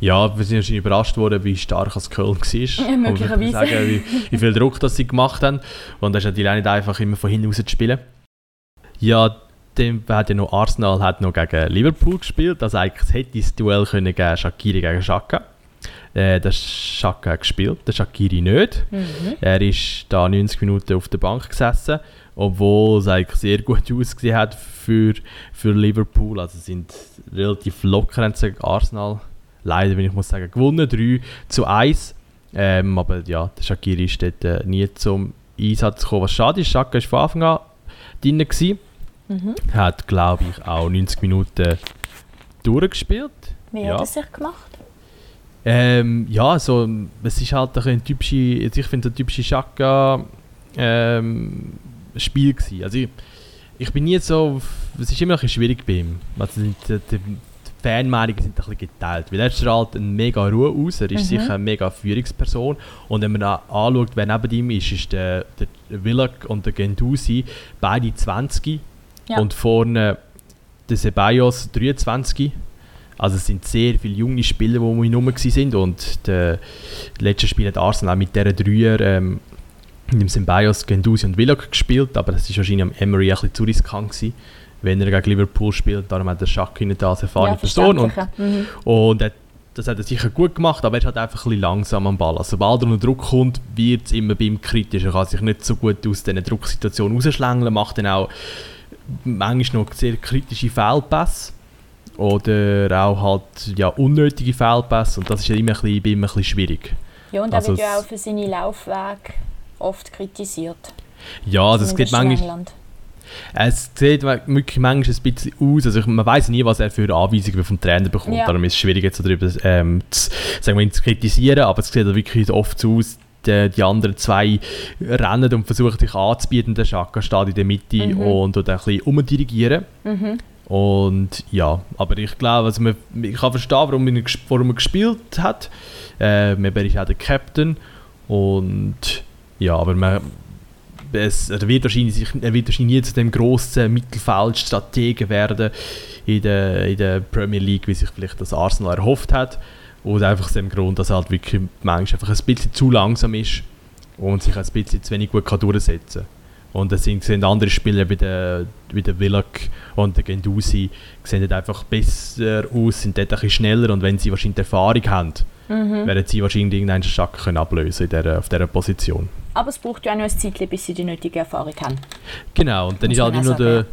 Ja, wir sind wahrscheinlich überrascht worden, wie stark das Köln war. Ja, möglicherweise. Sagen, wie, wie, viel Druck das sie gemacht haben. Und das ist natürlich auch nicht einfach, immer von hinten raus zu spielen. Ja, dann hat ja noch Arsenal hat noch gegen Liverpool gespielt. Also eigentlich hätte das Duell können geben, Shakiri gegen Xhaka. Äh, der Xhaka hat gespielt, der Shakiri nicht. Mhm. Er ist da 90 Minuten auf der Bank gesessen, obwohl es eigentlich sehr gut ausgesehen hat für, für Liverpool. Also sind relativ locker Arsenal leider, wenn ich muss sagen, gewonnen. 3 zu 1. Ähm, aber ja, der Shakiri ist dort äh, nie zum Einsatz gekommen. Was schade ist, Shaka war von Anfang an drin. Gewesen. Mhm. Hat, glaube ich, auch 90 Minuten durchgespielt. Wie ja. hat er sich gemacht? Ähm, ja, so, es ist halt ein typische, ich finde ein typische Shaka ähm, Spiel gewesen. Also ich, ich bin nie so, es ist immer ein bisschen schwierig bei ihm. Also die, die, Fanmeinungen sind ein bisschen geteilt. Weil er strahlt eine mega Ruhe aus, er ist mhm. sicher eine mega Führungsperson. Und wenn man anschaut, wer neben ihm ist, ist der, der Willock und der Gendusi, beide 20 ja. und vorne der Ceballos 23. Also es sind sehr viele junge Spieler, die um ihn herum waren. Und der letzte Spiel hat Arsenal mit dieser Dreier ähm, mit dem Ceballos, Gendusi und Willock gespielt, aber das war wahrscheinlich am Emery ein bisschen zu riskant gewesen wenn er gegen Liverpool spielt. Darum hat der Schacki nicht als erfahrene ja, Person. Und, mhm. und er, das hat er sicher gut gemacht, aber er ist halt einfach ein bisschen langsam am Ball. Also, sobald er unter Druck kommt, wird es immer bei ihm kritisch. Er kann sich nicht so gut aus diesen Drucksituationen rausschlängeln, macht dann auch manchmal noch sehr kritische Fehlpässe oder auch halt ja, unnötige Fehlpässe und das ist ja immer ein bisschen, bei ihm ein bisschen schwierig. Ja, und er also wird ja auch für seine Laufwege oft kritisiert. Ja, also es geht manchmal... Es sieht wirklich manchmal ein bisschen aus, also man weiß nie, was er für Anweisungen vom Trainer bekommt, ja. darum ist es schwierig jetzt darüber ähm, zu, sagen wir, zu kritisieren, aber es sieht wirklich oft so aus, die, die anderen zwei rennen und versuchen sich anzubieten. Der Schaka steht in der Mitte mhm. und tut ein bisschen umdirigieren. Mhm. Und ja, aber ich glaube, also man, ich kann verstehen, warum, er, warum er gespielt hat. Äh, er ist auch der Captain. Und ja, aber man, es, er, wird wahrscheinlich, er wird wahrscheinlich nie zu dem grossen Mittelfeldstrategen werden in der, in der Premier League, wie sich vielleicht das Arsenal erhofft hat. Und einfach aus dem Grund, dass er halt wirklich manchmal einfach ein bisschen zu langsam ist und sich ein bisschen zu wenig gut durchsetzen kann. Und es sind, sind andere Spieler wie der, wie der Willock und der Gendusi sehen einfach besser aus, sind dort ein bisschen schneller und wenn sie wahrscheinlich Erfahrung haben, mhm. werden sie wahrscheinlich irgendeinen Schack ablösen in der, auf dieser Position. Aber es braucht ja auch noch ein Zeit, bis sie die nötige Erfahrung haben. Genau, und dann ist halt nur der,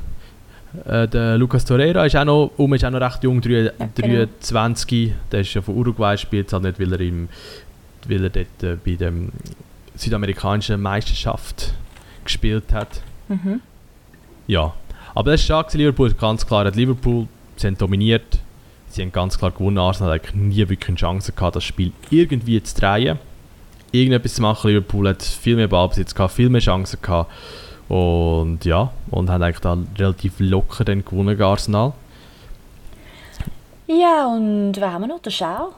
äh, der Lucas Torreira ist auch noch, um, ist auch noch recht jung, 3, ja, 23. Genau. Der ist ja von Uruguay, spielt halt nicht, weil er, im, weil er dort äh, bei der südamerikanischen Meisterschaft gespielt hat. Mhm. Ja, aber das ist stark, Liverpool ganz klar. Liverpool, haben dominiert, sie haben ganz klar gewonnen. Arsenal hat nie wirklich eine Chance gehabt, das Spiel irgendwie zu drehen. Irgendetwas zu machen. Liverpool hat viel mehr Ballbesitz gehabt, viel mehr Chancen gehabt. Und ja, und haben eigentlich dann relativ locker dann gewonnen, Arsenal. Ja, und wer haben wir noch? Der Schau?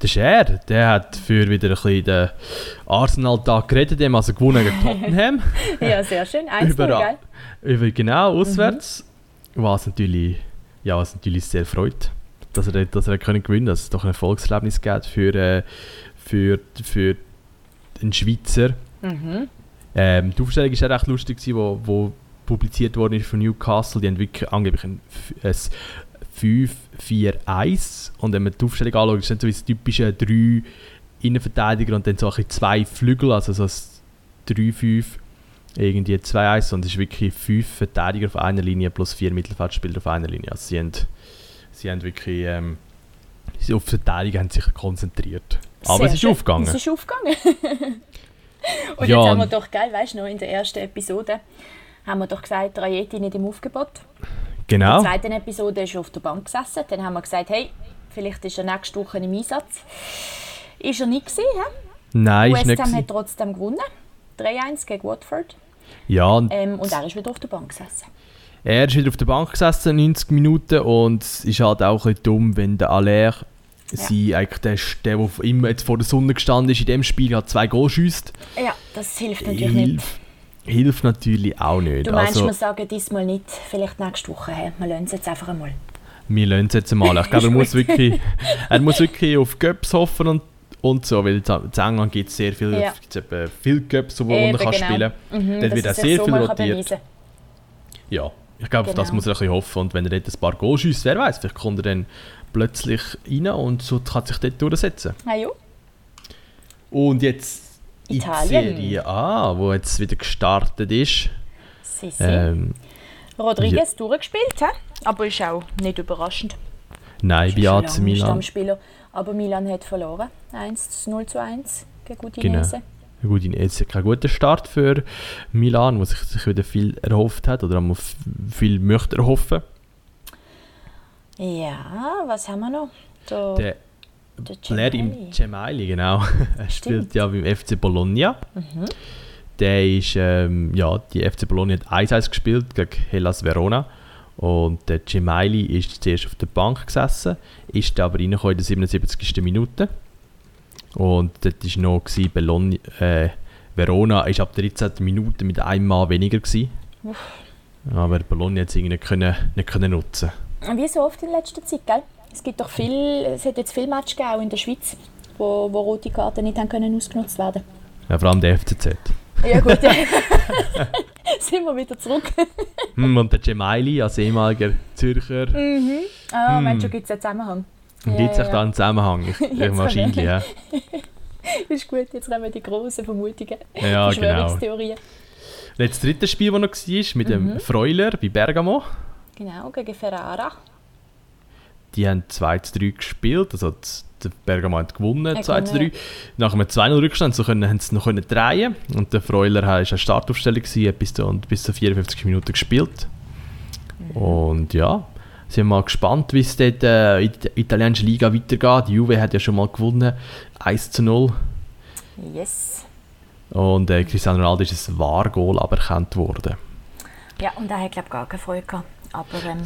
Der Scher, der hat für wieder ein bisschen den Arsenal-Tag geredet, dem also gewonnen gegen Tottenham. ja, sehr schön. 1 über, gell? über Genau, auswärts. Mhm. Was natürlich, ja, was natürlich sehr freut, dass er, dass er können gewinnen dass es doch ein Erfolgserlebnis gibt für, äh, für, für den Schweizer. Mhm. Ähm, die Aufstellung war recht lustig, wo, wo publiziert worden ist von Newcastle. Die haben wirklich angeblich ein, ein 5-4-1. Und wenn man die Aufstellung anschaut, ist es so das typische 3 Innenverteidiger und dann so ein zwei Flügel, also so 3-5, irgendwie 2-1. Und es ist wirklich 5 Verteidiger auf einer Linie plus 4 Mittelfeldspieler auf einer Linie. Also sie haben, sie haben wirklich ähm, auf Verteidigung haben sich konzentriert. Aber Sehr es ist schön. aufgegangen. Es ist aufgegangen. und ja, jetzt haben wir doch, geil, weißt du noch, in der ersten Episode haben wir doch gesagt, Rajeti nicht im Aufgebot. Genau. In der zweiten Episode ist er auf der Bank gesessen. Dann haben wir gesagt, hey, vielleicht ist er nächste Woche im Einsatz. Ist er nicht gewesen, he? Nein, West ist nicht Ham hat trotzdem gewonnen. 3-1 gegen Watford. Ja. Und, ähm, und er ist wieder auf der Bank gesessen. Er ist wieder auf der Bank gesessen, 90 Minuten. Und es ist halt auch ein bisschen dumm, wenn der Aller ja. sie eigentlich der, der, der immer jetzt vor der Sonne gestanden ist, in dem Spiel hat zwei Goal schießt. Ja, das hilft natürlich Hilf. nicht hilft natürlich auch nicht. Du meinst, also, wir sagen diesmal nicht, vielleicht nächste Woche, hey, wir lassen es jetzt einfach einmal. Wir lassen es jetzt einmal. Ich glaube, er muss wirklich, er muss wirklich auf Göps hoffen und, und so, weil in England gibt es sehr viel, ja. viel Göps, wo er kann genau. spielen kann. Mhm, Dort wird auch sehr so viel rotiert. Ja, ich glaube, genau. auf das genau. muss er ein bisschen hoffen und wenn er dort ein paar Goal schießt, wer weiß, vielleicht kommt er dann plötzlich rein und so kann sich dort durchsetzen. Ah. Und jetzt Italien. In Serie A, wo jetzt wieder gestartet ist. Si, si. Ähm, Rodriguez ja. durchgespielt, he? aber ist auch nicht überraschend. Nein, bei AC Milan. Stammspieler. Aber Milan hat verloren. 1 0 zu 1 gegen Udinese. Genau. Udinese kein guter Start für Milan, wo sich, sich wieder viel erhofft hat oder viel möchte erhoffen. Ja, was haben wir noch? Da der Blair im Cemaili, genau. er spielt ja beim FC Bologna. Mhm. Der ist, ähm, ja, die FC Bologna hat 1-1 gespielt gegen Hellas Verona. Und der Cemaili ist zuerst auf der Bank gesessen, ist aber reingekommen in der 77. Minute. Und dort war noch gewesen, Bologna, äh, Verona ist ab der 13. Minute mit einem Mann weniger. Gewesen. Aber Bologna hat es irgendwie nicht, können, nicht können nutzen Wie so oft in letzter Zeit, gell? Es gibt doch viel, es hat jetzt viel Matches gegeben, in der Schweiz, wo, wo rote Karten nicht haben können ausgenutzt werden. Ja, vor allem der FCZ. Ja gut, sind wir wieder zurück. Hm, und der Gemaili als ehemaliger Zürcher. Mhm. Ah, hm. Mensch, gibt es einen Zusammenhang. Ja, gibt es ja, da einen Zusammenhang? Ich, ich wahrscheinlich, ja. ist gut, jetzt nehmen wir die grossen Vermutungen. Ja, genau. Das dritte Spiel, das noch war, mit mhm. dem Freuler bei Bergamo. Genau, gegen Ferrara die haben 2 zu 3 gespielt, also der Bergamo hat gewonnen, 2 zu 3. Nach einem 2-0-Rückstand so können, haben sie noch können drehen und der Freuler war eine Startaufstellung, gewesen, bis, zu, und bis zu 54 Minuten gespielt. Mhm. Und ja, sind mal gespannt, wie es dort äh, in der italienischen Liga weitergeht. Die Juve hat ja schon mal gewonnen, 1 zu 0. Yes. Und äh, Cristiano Ronaldo ist ein Wahrgoal aberkannt worden. Ja, und er hat, glaube ich, gar keine Freude gehabt. Aber, ähm,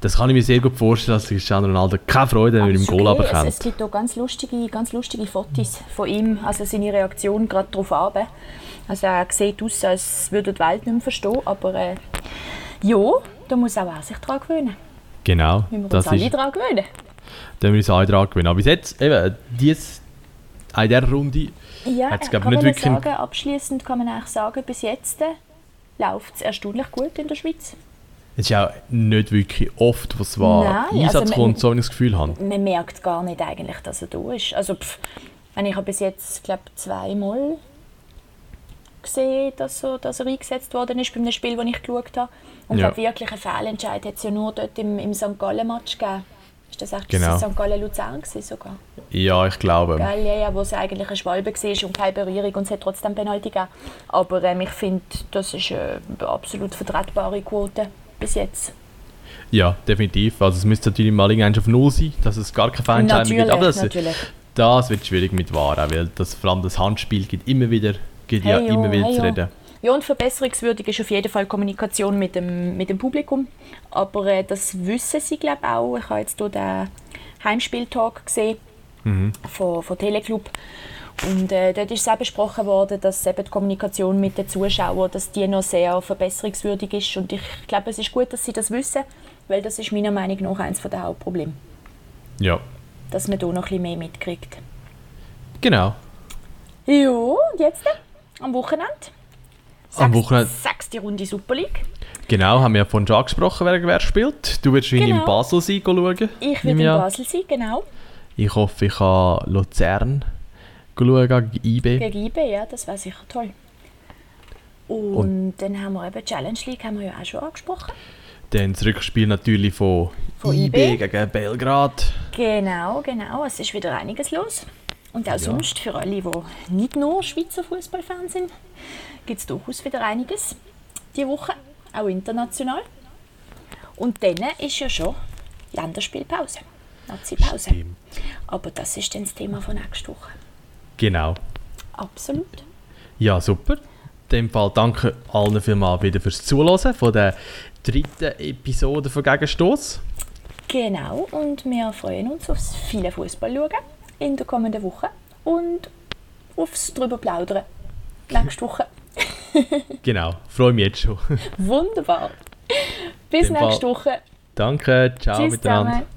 Das kann ich mir sehr gut vorstellen, dass Cristiano Ronaldo keine Freude mit dem es Goal okay. es, aberkannt. es gibt auch ganz lustige, ganz lustige Fotos von ihm, also seine Reaktion gerade darauf ab. Also er sieht aus, als würde er die Welt nicht mehr verstehen, aber äh, ja, da muss auch er sich daran gewöhnen. Genau, Wir müssen das uns alle ist, daran gewöhnen. da müssen wir uns alle dran gewöhnen. Aber bis jetzt, eben, dies, in dieser Runde, Ja, Hat's, äh, glaub, kann nicht wirklich- sagen, abschließend kann man eigentlich sagen, bis jetzt äh, läuft es erstaunlich gut in der Schweiz. es ist auch nicht wirklich oft, was war Einsatz also man- kommt, so wie ich das Gefühl habe. Man merkt gar nicht eigentlich, dass er da ist. Also, pff, ich habe bis jetzt, glaube zweimal gesehen, dass er, dass er eingesetzt worden ist bei einem Spiel, das ich geschaut habe. Und Ja. ja. wirklich einen Fehlentscheid hat es ja nur dort im, im St. Gallen-Match gegeben. Ist das echt Genau. St. Gallen-Luzern sogar? Ja, ich glaube. Gell, ja, ja, wo es eigentlich eine Schwalbe war und keine Berührung und es hat trotzdem Penalty gegeben. Aber ähm, ich finde, das ist eine absolut vertretbare Quote bis jetzt. Ja, definitiv. Also es müsste natürlich mal irgendwann auf Null sein, dass es gar keine Fehlentscheidung gibt. Aber das, natürlich. das wird schwierig mit auch, weil das, vor allem das Handspiel gibt immer wieder, gibt ja Hey, jo, immer wieder hey, zu jo. Ja, und verbesserungswürdig ist auf jeden Fall Kommunikation mit dem, mit dem Publikum. Aber äh, das wissen sie, glaube ich, auch. Ich habe jetzt hier den Heimspieltalk gesehen von, von Teleclub. Und äh, dort ist auch besprochen worden, dass eben die Kommunikation mit den Zuschauern dass die noch sehr verbesserungswürdig ist. Und ich glaube, es ist gut, dass sie das wissen, weil das ist meiner Meinung nach eines der Hauptprobleme, Ja, dass man hier noch ein bisschen mehr mitkriegt. genau. Ja, und jetzt am Wochenende? Am Wochenende- Sechste Runde Super League. Genau, haben wir ja vorhin schon angesprochen, wer, wer spielt. Du wirst Genau. in Basel sein schauen. Ich werde in. Basel sein, genau. Ich hoffe, ich kann Luzern schauen gegen IB. Gegen IB, ja, das wäre sicher toll. Und, dann haben wir eben Challenge League, haben wir ja auch schon angesprochen. Dann das Rückspiel natürlich von, Von IB, IB. gegen Belgrad. Genau, genau. Es ist wieder einiges los. Und auch sonst, für alle, die nicht nur Schweizer Fußballfans sind, gibt es durchaus wieder einiges diese Woche, auch international. Und dann ist ja schon Länderspielpause, Nazi-Pause. Aber das ist dann das Thema von nächster Woche. Genau. Absolut. Ja, super. In dem Fall danke allen vielmals wieder fürs Zuhören von der dritten Episode von Gegenstoß. Genau, und wir freuen uns aufs viele Fußball schauen in der kommenden Woche und aufs drüber plaudern nächste Woche. Genau, freue mich jetzt schon. Wunderbar. Bis nächste Woche. danke, ciao Tschüss miteinander. zusammen.